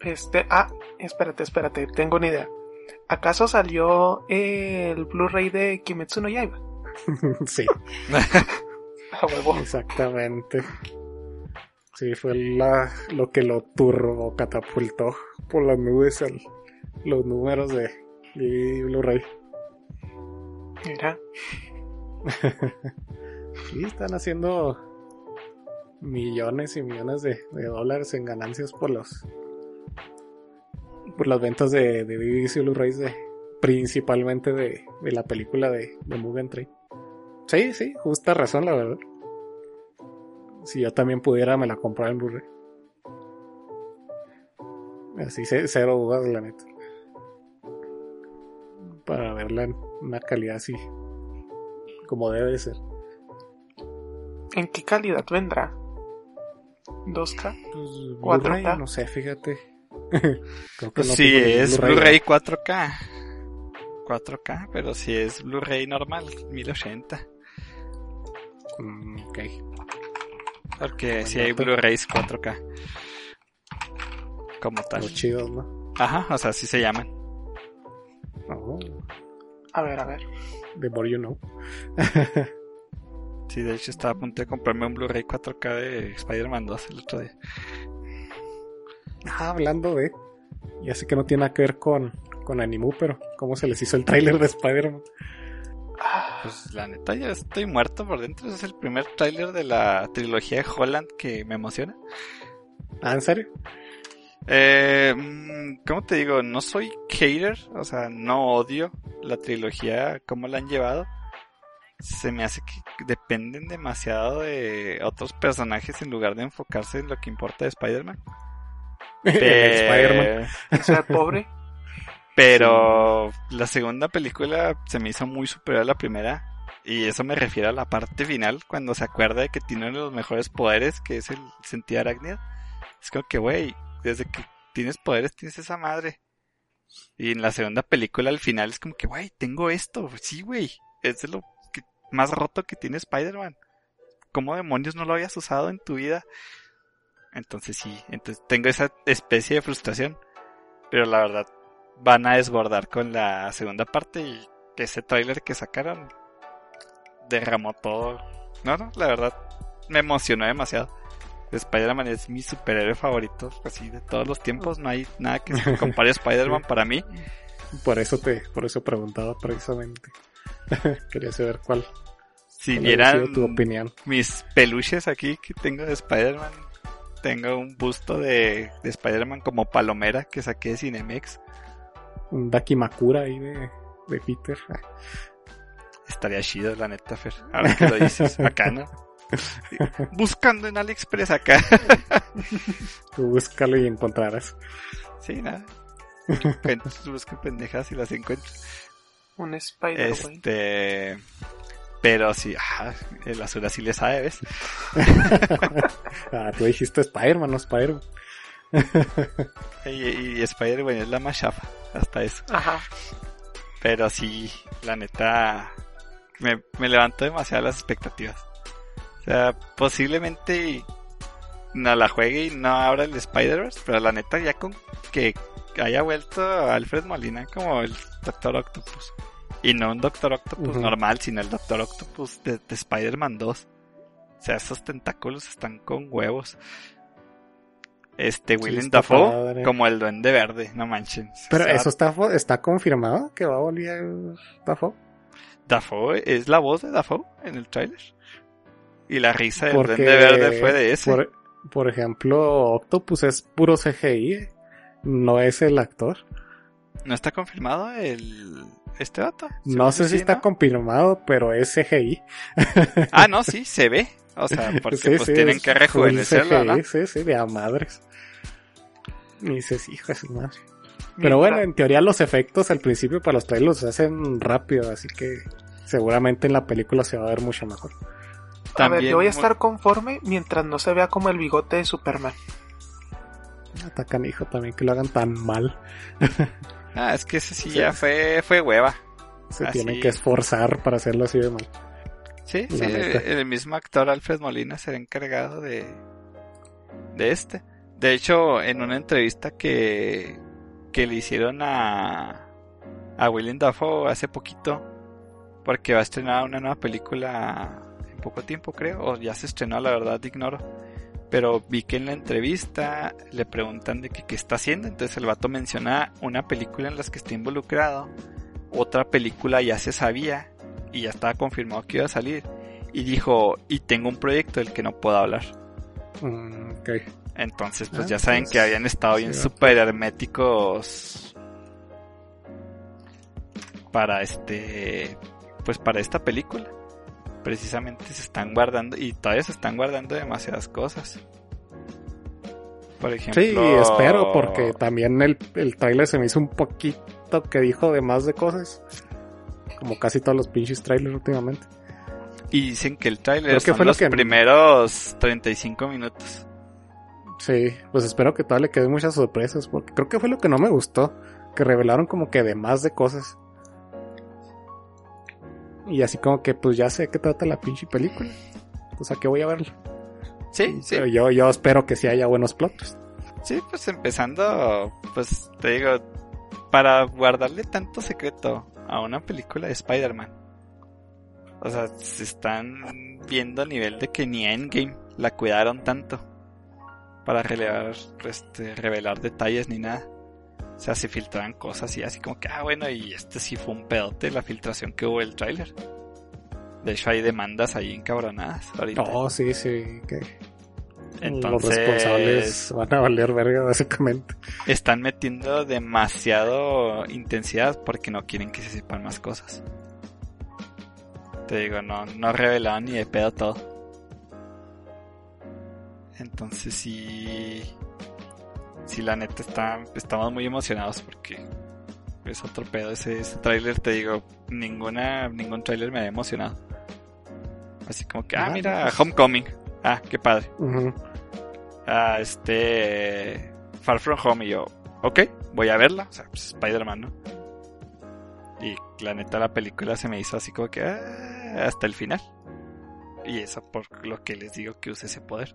Este, ah, espérate, espérate, tengo una idea. ¿Acaso salió el Blu-ray de Kimetsu no Yaiba? sí, A huevo. exactamente. Sí, fue la, lo que lo turbo catapultó por las nubes el- los números de, de Blu-ray. Mira. Sí, están haciendo millones y millones de, de dólares en ganancias por los por las ventas de, de DVDs y Blu-rays de principalmente de, de la película de, de Mugen Train. Sí, sí, justa razón, la verdad. Si yo también pudiera, me la comprara en Blu-ray. Así, ce- cero dudas, la neta. Para verla en una calidad así, como debe de ser. ¿En qué calidad vendrá? ¿2K? Pues, 4K. Blu-ray, no sé, fíjate. Creo que Pues no sí, es Blu-ray 4K. 4K, pero si es Blu-ray normal, 1080. Mm, ok. Porque si hay Blu-rays 4K. Como tal. Los chidos, ¿no? Ajá, o sea, así se llaman. Oh, A ver, a ver. the more you know. Sí, de hecho estaba a punto de comprarme un Blu-ray 4K de Spider-Man 2 el otro día. Ah, hablando de. Ya sé que no tiene nada que ver con, con Animu, pero ¿cómo se les hizo el tráiler de Spider-Man? Pues la neta, ya estoy muerto por dentro. Es el primer tráiler de la trilogía de Holland que me emociona. Ah, ¿en serio? Eh, mm, ¿Cómo te digo? No soy hater, o sea, no odio la trilogía, cómo la han llevado. Se me hace que dependen demasiado de otros personajes en lugar de enfocarse en lo que importa de Spider-Man. El Spider-Man. Pero, ser pobre. Pero la segunda película se me hizo muy superior a la primera. Y eso me refiere a la parte final, cuando se acuerda de que tiene uno de los mejores poderes, que es el sentido arácnido. Es como que, güey, desde que tienes poderes tienes esa madre. Y en la segunda película al final es como que, güey, tengo esto. Sí, güey, es de lo que- más roto que tiene Spider-Man. ¿Cómo demonios no lo habías usado en tu vida? Entonces sí, entonces tengo esa especie de frustración. Pero la verdad, van a desbordar con la segunda parte y ese tráiler que sacaron derramó todo. No, no, la verdad, me emocionó demasiado. Spider-Man es mi superhéroe favorito, así de todos los tiempos. No hay nada que se compare a Spider-Man para mí. Por eso te, por eso preguntaba precisamente. Quería saber cuál, Si cuál vieran tu opinión. mis peluches aquí que tengo de Spider-Man, tengo un busto de, de Spider-Man como palomera que saqué de Cinemex. Un Dakimakura ahí de, de Peter. Estaría chido, la neta, Fer. Ahora que lo dices, acá, ¿no? Buscando en AliExpress acá. Tú búscalo y encontrarás. Sí, nada. Encuentro, busco pendejas y las encuentro. Un Spider. Este. Pero sí, ah, el azul así le sabe, ¿ves? ah, tú dijiste Spider-Man, no Spider-Man. Y, y Spider-Man es la más chafa, hasta eso. Ajá. Pero sí, la neta, me, me levantó demasiado las expectativas. O sea, posiblemente no la juegue y no abra el Spider-Verse, pero la neta ya con que haya vuelto Alfred Molina como el Doctor Octopus. Y no un Doctor Octopus normal, sino el Doctor Octopus de, de Spider-Man 2. O sea, esos tentáculos están con huevos. Este, Willem Dafoe como el Duende Verde, no manchen. Pero O sea, eso está, está confirmado que va a volver Dafoe. Dafoe es la voz de Dafoe en el tráiler. Y la risa del Porque, Duende Verde fue de ese. Por, por ejemplo, Octopus es puro CGI, no es el actor. ¿No está confirmado el este dato? No sé si está confirmado, pero es CGI. Ah, no, sí, se ve. O sea, porque Sí, pues sí, tienen es que full rejuvenecerlo, ¿no? Sí, sí, de a madres. Y dices, hijo de su madre. Pero bueno, en teoría los efectos al principio para los trailers se hacen rápido, así que seguramente en la película se va a ver mucho mejor. A ver, yo voy a estar conforme mientras no se vea como el bigote de Superman. Atacan hijo también que lo hagan tan mal. Ah, es que ese sí, Sí. ya fue, fue hueva. Se Así. tienen que esforzar para hacerlo así de mal. Sí, sí, el mismo actor Alfred Molina será encargado de, de este. De hecho, en una entrevista que, que le hicieron a, a Willem Dafoe hace poquito porque va a estrenar una nueva película en poco tiempo, creo, o ya se estrenó, la verdad, ignoro. Pero vi que en la entrevista le preguntan de qué está haciendo, entonces el vato menciona una película en la que está involucrado, otra película ya se sabía y ya estaba confirmado que iba a salir. Y dijo, y tengo un proyecto del que no puedo hablar. Mm. Entonces, pues Ah, ya saben pues, que habían estado bien súper herméticos para este, pues para esta película. Precisamente se están guardando y todavía se están guardando demasiadas cosas. Por ejemplo, Sí, espero, porque también el, el trailer se me hizo un poquito que dijo de más de cosas. Como casi todos los pinches trailers últimamente. y dicen que el tráiler Creo que son fue lo los que- primeros 35 minutos. Sí, pues espero que todavía le queden muchas sorpresas, porque creo que fue lo que no me gustó, que revelaron como que de más de cosas. Y así como que pues ya sé qué trata la pinche película. Pues a qué voy a verla. Sí, sí. Pero yo, yo espero que sí haya buenos plots. Sí, pues empezando, pues te digo, para guardarle tanto secreto a una película de Spider-Man. O sea, se están viendo a nivel de que ni Endgame la cuidaron tanto para relevar, este, revelar detalles ni nada. O sea, se filtraban cosas y así como que, ah, bueno, y este sí fue un pedote la filtración que hubo del tráiler. De hecho, hay demandas ahí encabronadas ahorita. Oh, sí, sí, los Entonces, responsables van a valer verga básicamente. están metiendo demasiado intensidad porque no quieren que se sepan más cosas. Te digo, no, no revelaron ni de pedo todo. Entonces sí, sí la neta está, estamos muy emocionados porque es otro pedo ese, ese tráiler, te digo, ninguna, ningún tráiler me había emocionado. Así como que, ah, Ah, mira, pues. Homecoming. Ah, qué padre. Ujú. a este Far From Home y yo, ok, voy a verla, o sea, pues, Spider-Man, ¿no? Y la neta la película se me hizo así como que ah, hasta el final. Y eso por lo que les digo que use ese poder.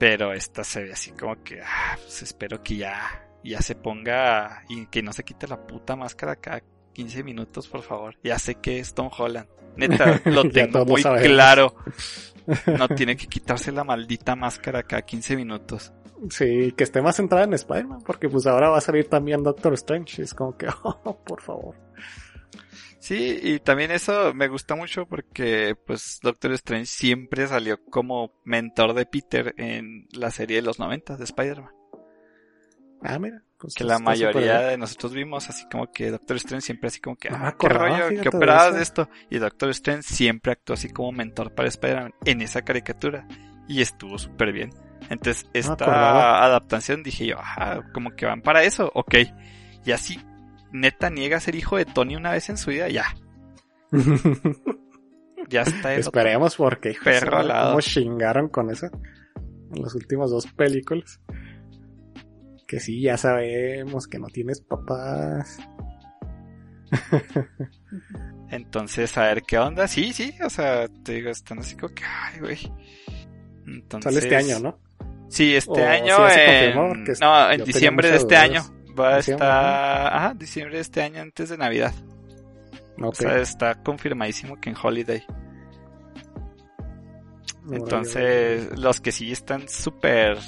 Pero esta se ve así como que, ah, pues espero que ya, ya se ponga y que no se quite la puta máscara cada 15 minutos, por favor. Ya sé que es Tom Holland. Neta, lo tengo muy sabemos. claro. No tiene que quitarse la maldita máscara cada 15 minutos. Sí, que esté más centrada en Spider-Man, porque pues ahora va a salir también Doctor Strange. Es como que, oh, por favor. Sí, y también eso me gusta mucho porque pues Doctor Strange siempre salió como mentor de Peter en la serie de los 90 de Spider-Man. Ah, mira. Pues, Que la mayoría de nosotros vimos así como que Doctor Strange siempre así como que, No me ah, qué rollo, qué eso. de esto. Y Doctor Strange siempre actuó así como mentor para Spider-Man en esa caricatura. Y estuvo súper bien. Entonces, esta adaptación dije yo, ajá, como que van para eso, ok. Y así, neta niega ser hijo de Tony una vez en su vida, ya. Ya está otro Esperemos porque hijo, cómo chingaron con eso en las últimas dos películas. Que sí, ya sabemos que no tienes papás. Entonces, a ver qué onda. Sí, sí, o sea, te digo, están así como que, ay, güey. Entonces, Sale este año, ¿no? Sí, este O año. en- No, en diciembre de este año. Va a estar. Ajá, diciembre de este año antes de Navidad. O Ok. sea, está confirmadísimo que en Holiday. Entonces, los que sí están súper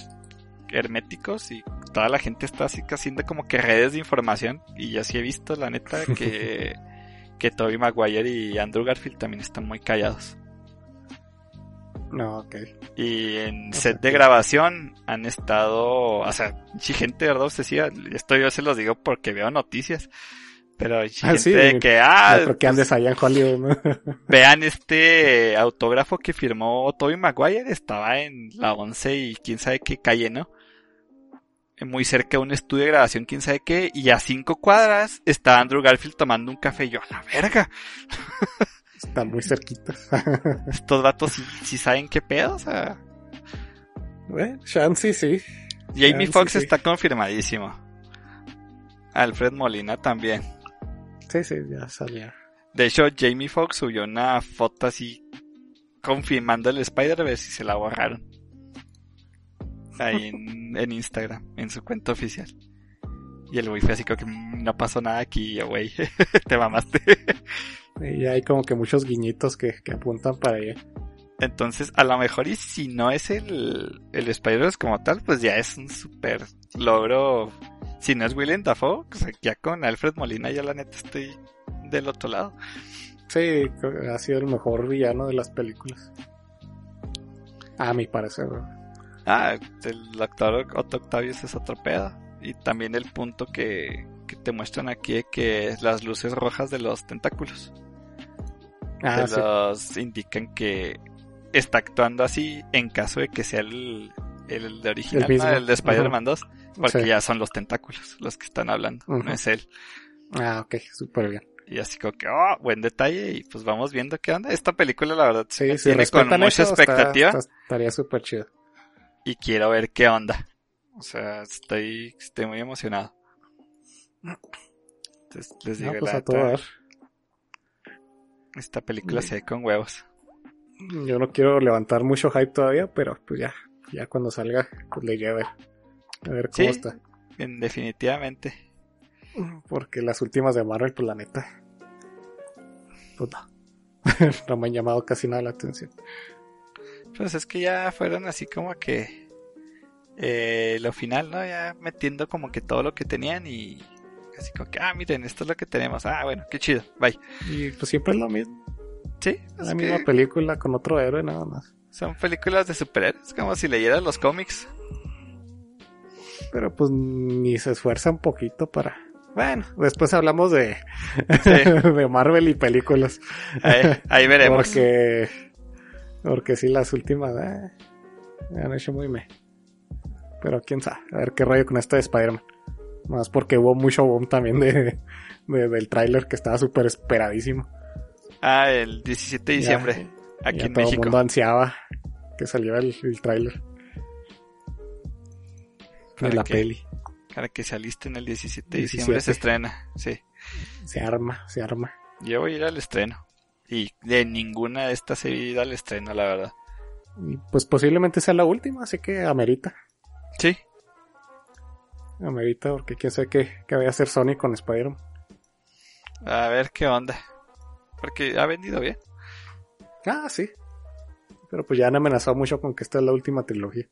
herméticos y toda la gente está así haciendo como que redes de información. Y yo sí he visto, la neta, que, que Toby Maguire y Andrew Garfield también están muy callados. No, ok. Y en O set de grabación han estado, o sea, gente verdad obsesiva. Esto yo se los digo porque veo noticias. Pero sí, Ah, gente sí, de que, ah, no creo que andes allá en Hollywood, ¿no? vean este autógrafo que firmó Toby Maguire. Estaba en la 11 y quién sabe qué calle, ¿no? Muy cerca de un estudio de grabación, quién sabe qué. Y a cinco cuadras está Andrew Garfield tomando un café. Y yo, a la verga. Están muy cerquitas. Estos vatos sí, sí saben qué pedo, o sea. bueno, sí. Jamie Foxx sí. está confirmadísimo. Alfred Molina también. Sí, sí, ya sabía. De hecho, Jamie Foxx subió una foto así confirmando el Spider-Verse y se la borraron. Ahí en, en Instagram, en su cuenta oficial. Y el güey fue así como que "Mm, no pasó nada aquí, güey, te mamaste. Y hay como que muchos guiñitos que, que apuntan para allá. Entonces, a lo mejor, y si no es el, el Spider-Verse como tal, pues ya es un super logro. Si no es Willem Dafoe, pues ya con Alfred Molina, ya la neta estoy del otro lado. Sí, ha sido el mejor villano de las películas. A mi parecer. ¿no? Ah, el actor Otto Octavius es otro pedo. Y también el punto que, que te muestran aquí de que las luces rojas de los tentáculos Ah, te sí. los indican que está actuando así en caso de que sea el, el de original, El mismo. ¿no? el de Spider-Man 2, porque Sí. ya son los tentáculos los que están hablando, no es él. Ah, ok, súper bien. Y así como que, oh, buen detalle, y pues vamos viendo qué onda. Esta película, la verdad, Sí, me si tiene con mucha eso, expectativa está- estaría súper chido. Y quiero ver qué onda. O sea, estoy, estoy muy emocionado. Entonces, les digo, No, pues la a esta película se ve con huevos. Yo no quiero levantar mucho hype todavía, pero pues ya, ya cuando salga, pues le iré a ver. A ver cómo Sí. está. En- definitivamente. Porque las últimas de Marvel, pues la neta. Pues no. no me han llamado casi nada la atención. Pues es que ya fueron así como que eh, lo final, ¿no? Ya metiendo como que todo lo que tenían y así como que, ah, miren, esto es lo que tenemos. Ah, bueno, qué chido, bye. Y pues siempre es lo mismo. Sí, es La misma película con otro héroe nada más. son películas de superhéroes, como si leyeras los cómics. Pero pues ni se esfuerza un poquito para... Bueno, después hablamos de, Sí. de Marvel y películas. Ahí, ahí veremos. Porque, porque sí, las últimas eh, han hecho muy me. Pero quién sabe, a ver qué rollo con esta de Spider-Man. Más porque hubo mucho boom también de, de- del tráiler que estaba súper esperadísimo. Ah, el 17 de diciembre, aquí ya en todo el México. mundo ansiaba que saliera el, el tráiler de ¿Para la qué? peli. Para que se alisten el 17 de 17. diciembre se estrena. Sí, Se arma, se arma. yo voy a ir al estreno. Y de ninguna de estas he ido al estreno, la verdad. Y pues posiblemente sea la última, así que amerita. Sí, Amerita porque quién sabe qué, qué vaya a hacer Sony con Spider-Man. a ver qué onda. Porque ha vendido bien. Ah, sí. Pero pues ya han amenazado mucho con que esta es la última trilogía.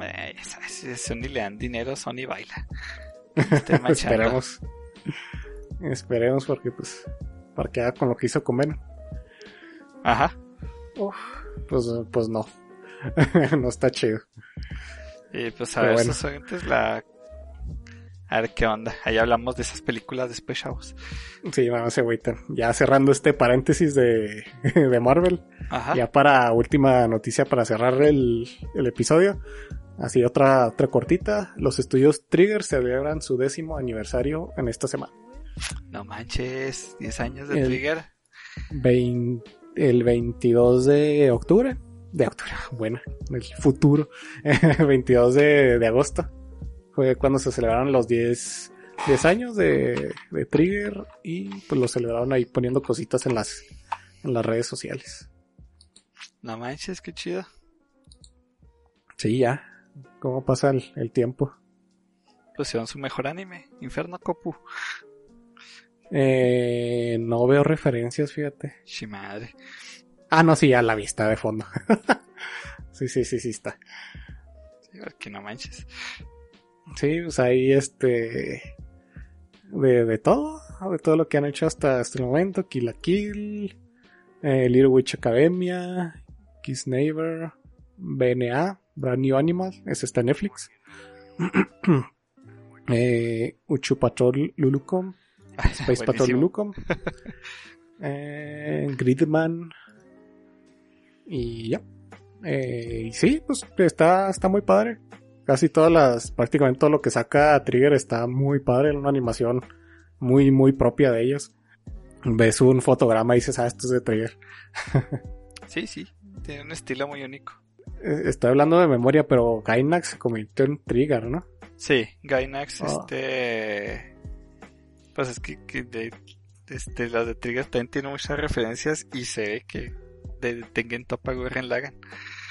Eh, ya sabes, si a Sony le dan dinero, Sony baila. Manchando. Esperemos. Esperemos porque pues para que haga con lo que hizo con Venom. Ajá. Pues, pues no. no está chido. Y pues a Pero ver, bueno. sus oyentes la... A ver qué onda. Ahí hablamos de esas películas después, chavos. Sí, no se agüiten. Ya cerrando este paréntesis de, de Marvel. Ajá. Ya para última noticia para cerrar el, el episodio. Así otra, otra cortita. Los estudios Trigger celebran su décimo aniversario en esta semana. No manches, 10 años de El- Trigger. El 22 de octubre. De octubre, bueno, el futuro. 22 de, de agosto. Fue cuando se celebraron los 10, 10 años de, de Trigger. Y pues lo celebraron ahí poniendo cositas en las, en las redes sociales. No manches, qué chido. Sí, ya. ¿Cómo pasa el, el tiempo? Pusieron su mejor anime, Inferno Copu. Eh, no veo referencias, fíjate. Shi madre. Ah, no, sí, ya la vista de fondo. sí, sí, sí, sí está. Sí, que no manches. Sí, pues ahí este. De, de todo, de todo lo que han hecho hasta, hasta el momento: Kill la Kill, eh, Little Witch Academia, Kiss Neighbor, BNA, Brand New Animal, ese está en Netflix. eh, Uchu Patrol Lulucom, Space Patrol. Lulucom, eh, Gridman, y ya. Eh, y sí, pues está, está muy padre. Casi todas las, prácticamente todo lo que saca Trigger está muy padre, una animación muy, muy propia de ellos. Ves un fotograma y dices, ah, esto es de Trigger. Sí, sí, tiene un estilo muy único. Eh, Estoy hablando de memoria, pero Gainax se convirtió en Trigger, ¿no? Sí, Gainax, Ah. este... Pues es que, que de, este, las de Trigger también tienen muchas referencias y se ve que de Tengen Toppa Gurren Lagann.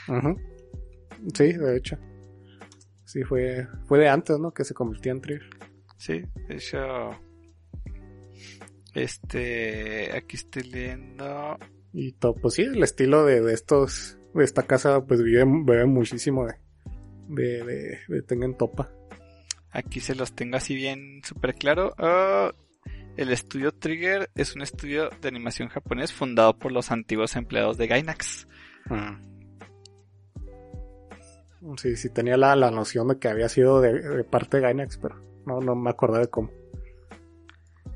Ujú. Sí, de hecho. Sí, fue, fue de antes, ¿no? Que se convirtió en Trigger. Sí, de hecho. Este. Aquí estoy leyendo. Y todo, pues sí, el estilo de, de estos, de esta casa, pues vive, bebe muchísimo de, de, de, de Tengen Topa. Aquí se los tengo así bien súper claro. Ah, el estudio Trigger es un estudio de animación japonés fundado por los antiguos empleados de Gainax. Sí, sí tenía la, la noción de que había sido de, de parte de Gainax, pero no, no me acordé de cómo.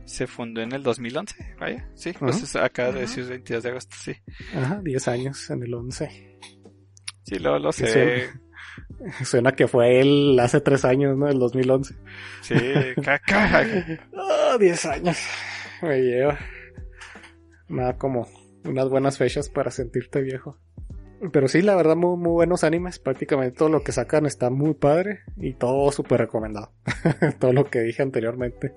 Se fundó en el 2011, vaya. Sí, pues Ajá. es- acaba de decir 22 de agosto, sí. Ajá, 10 años en el 11. Sí, lo, lo Sí, sé. Suena que fue él hace 3 años, ¿no? El 2011. Sí, caca. 10 años. Me lleva. Nada como unas buenas fechas para sentirte viejo. Pero sí, la verdad, muy, muy buenos animes. Prácticamente todo lo que sacan está muy padre y todo súper recomendado. todo lo que dije anteriormente.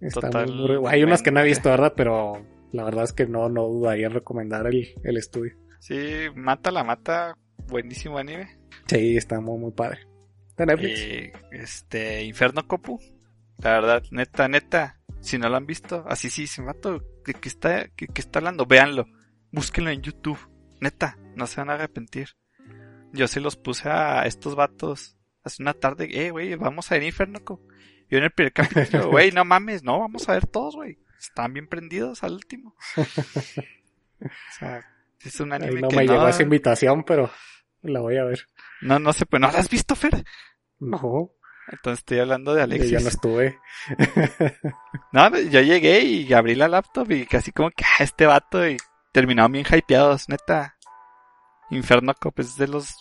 Está muy, Hay unas que no he visto, ¿verdad? Pero la verdad es que no, no dudaría en recomendar el, el estudio. Sí, mata la mata. Buenísimo anime. Sí, está muy, muy padre. De Netflix. Y este, Inferno Copu. La verdad, neta, neta. Si no lo han visto, así sí, se mato. ¿De qué está, qué está hablando? Véanlo. Búsquenlo en YouTube. Neta, no se van a arrepentir. Yo se los puse a estos vatos hace una tarde. Eh, güey, vamos a ver Inferno Copu. Yo en el primer capítulo, güey, no mames, no, vamos a ver todos, güey. Están bien prendidos al último. O sea, es un Ahí anime no que me no, llegó esa invitación, pero la voy a ver. No, no se puede. ¿No la has visto, Fer? No, Entonces estoy hablando de yo Alexis. ya no estuve. No, yo llegué y abrí la laptop y casi como que ah, este vato y terminaron bien hypeados, neta. Inferno Cop es de los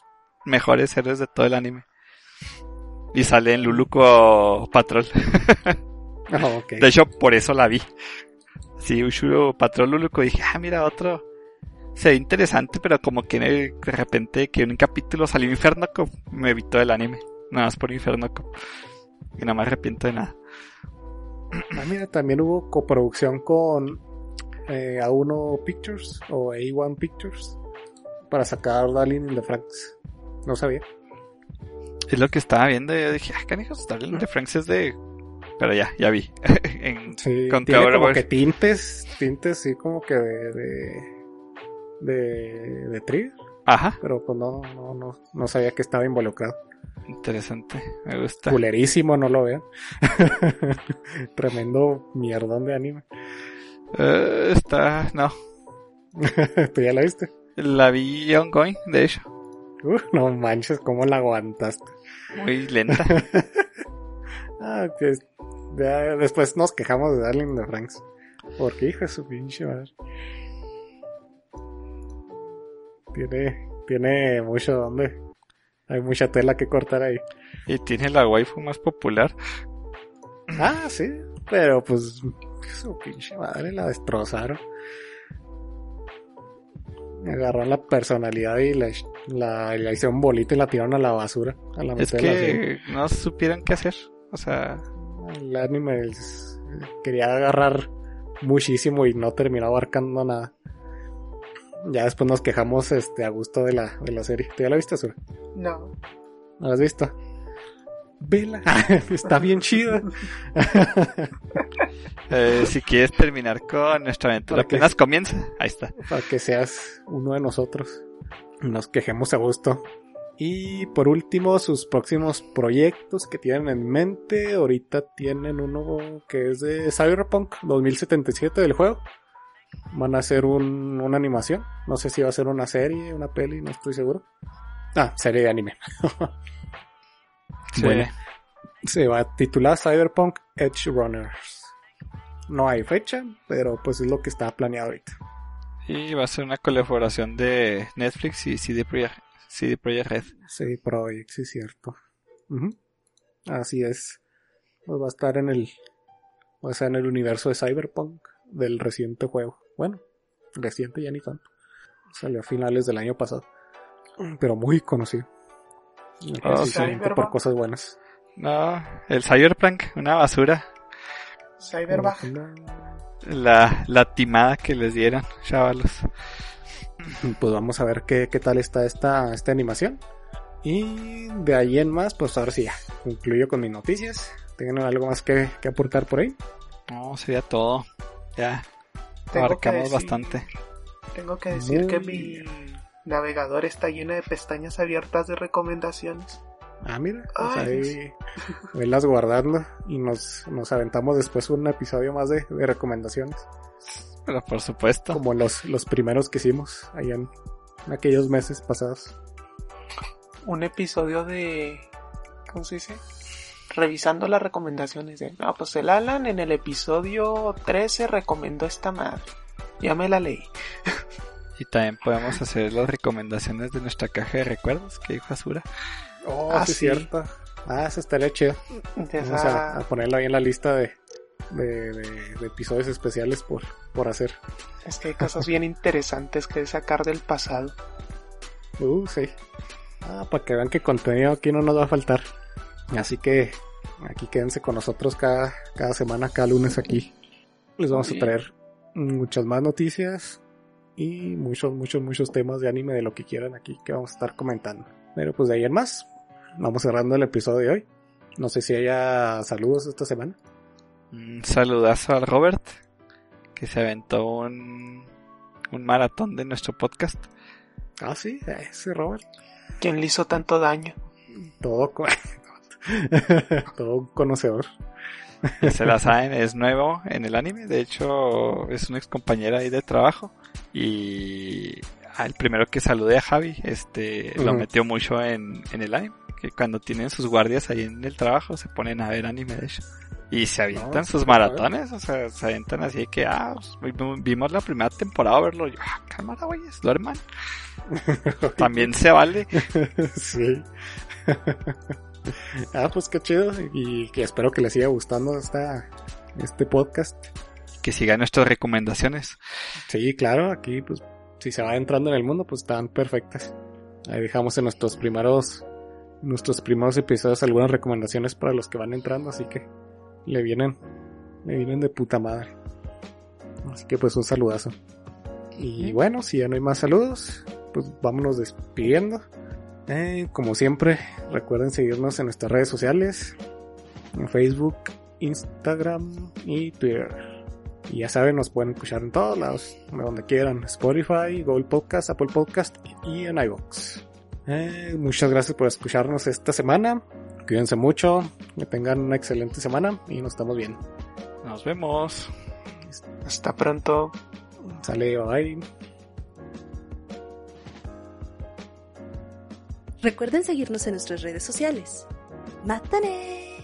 mejores héroes de todo el anime. Y sale en Luluco Patrol. Ah. De hecho, por eso la vi. Sí, Ushuro Patrol Luluco. Dije, ah, mira, otro. Se ve interesante, pero como que de repente que en un capítulo salió Inferno Cop, me evitó el anime. Nada más por Inferno Cop. Y no me arrepiento de nada. Ah, mira, también hubo coproducción con eh, A1 Pictures o A1 Pictures para sacar Darling in the Franks. No sabía. Es lo que estaba viendo yo dije, ah, canijos, Darling de Franks es de... Pero ya, ya vi. En- Sí, Con tiene como que tintes, tintes sí como que de de de, de Trigger, Ajá, pero pues no, no, no, no sabía que estaba involucrado. interesante, me gusta. Culerísimo, no lo vean. Tremendo mierdón de anime. Eh, está, no, ¿Tú ya la viste? la vi ongoing, de hecho, Uh, no manches, ¿cómo la aguantaste? muy lenta. Ah, pues, ya después nos quejamos de Darling de Franks. Porque hijo de su pinche madre. Tiene, tiene mucho donde. Hay mucha tela que cortar ahí. y tiene la waifu más popular. Ah, sí. Pero pues su pinche madre la destrozaron. Agarraron la personalidad y la, la, la hicieron bolita y la tiraron a la basura. A la Es la que no supieron qué hacer. O sea, El anime quería agarrar muchísimo y no terminó abarcando nada. Ya después nos quejamos este a gusto de la, de la serie. ¿Tú ya la viste, Azura? No. ¿No la has visto? Vela. Está bien chida. eh, si quieres terminar con nuestra aventura, ¿Para qué? apenas comienza. Ahí está. Para que seas uno de nosotros. Nos quejemos a gusto. Y por último, sus próximos proyectos que tienen en mente. Ahorita tienen uno que es de Cyberpunk 2077 del juego. Van a hacer un, una animación. No sé si va a ser una serie, una peli, no estoy seguro. Ah, serie de anime. Sí. Bueno. Se va a titular Cyberpunk Edge Runners. No hay fecha, pero pues es lo que está planeado ahorita. Y va a ser una colaboración de Netflix y CD Projekt, CD Projekt Red. Sí, cierto. Así es. Pues va a estar en el. Va a estar en el universo de Cyberpunk del reciente juego. Bueno, reciente ya ni tanto. Salió a finales del año pasado. Pero muy conocido. Oh, Sí, por cosas buenas. No, el Cyberpunk, una basura. Cyberbug. La, la timada que les dieron, chavalos. Pues vamos a ver qué, qué tal está esta, esta animación. Y de ahí en más, pues ahora sí ya. Concluyo con mis noticias. ¿Tienen algo más que, que aportar por ahí? No, sería todo. Ya, Tengo abarcamos que decir- bastante. Tengo que decir que mi navegador está lleno de pestañas abiertas de recomendaciones. Ah, mira, pues Ay, ahí velas guardando y nos, nos aventamos después un episodio más de, de recomendaciones, Pero por supuesto. como los, los primeros que hicimos allá en, en aquellos meses pasados. Un episodio de... ¿Cómo se dice? Revisando las recomendaciones de... No, pues el Alan en el episodio 13 recomendó esta madre. Ya me la leí. Y también podemos hacer las recomendaciones de nuestra caja de recuerdos que dijo Azura. Oh, Ah, sí, sí. cierto. Ah, eso estaría chido. De Vamos esa- a, a ponerlo ahí en la lista de, de, de- de episodios especiales por, por hacer. Es que hay cosas bien interesantes que sacar del pasado. Uh, sí. Ah, para que vean que contenido aquí no nos va a faltar. Así que aquí quédense con nosotros cada, cada semana, cada lunes aquí. Les vamos a traer muchas más noticias y muchos, muchos, muchos temas de anime de lo que quieran aquí que vamos a estar comentando. Pero pues de ahí en más, vamos cerrando el episodio de hoy. No sé si haya saludos esta semana. Un saludazo al Robert, que se aventó un, un maratón de nuestro podcast. Ah, sí, ese Robert. ¿Quién le hizo tanto daño? Todo, todo un conocedor. Se la saben, es nuevo en el anime. De hecho, es una ex compañera ahí de trabajo. Y el primero que saludé a Javi, este, lo Ujú. metió mucho en, en el anime. Que cuando tienen sus guardias ahí en el trabajo, se ponen a ver anime, de hecho. Y se avientan No, sus maratones, o sea, se avientan así de que, ah, pues, vi- vimos la primera temporada verlo. Y yo, ah, cámara, güeyes, duerman. También se vale. sí. ah, pues qué chido. Y que espero que les siga gustando esta, este podcast. Que sigan nuestras recomendaciones. Sí, claro, aquí pues si se va entrando en el mundo, pues están perfectas. Ahí dejamos en nuestros primeros nuestros primeros episodios algunas recomendaciones para los que van entrando, así que le vienen le vienen de puta madre. Así que pues un saludazo. Y bueno, si ya no hay más saludos, pues vámonos despidiendo. Eh, como siempre, recuerden seguirnos en nuestras redes sociales, en Facebook, Instagram y Twitter. Y ya saben, nos pueden escuchar en todos lados, de donde quieran. Spotify, Google Podcast, Apple Podcast y en iVoox. Eh, muchas gracias por escucharnos esta semana. Cuídense mucho, que tengan una excelente semana y nos estamos viendo. Nos vemos. Hasta pronto. Sale, bye. Recuerden seguirnos en nuestras redes sociales. ¡Mátane!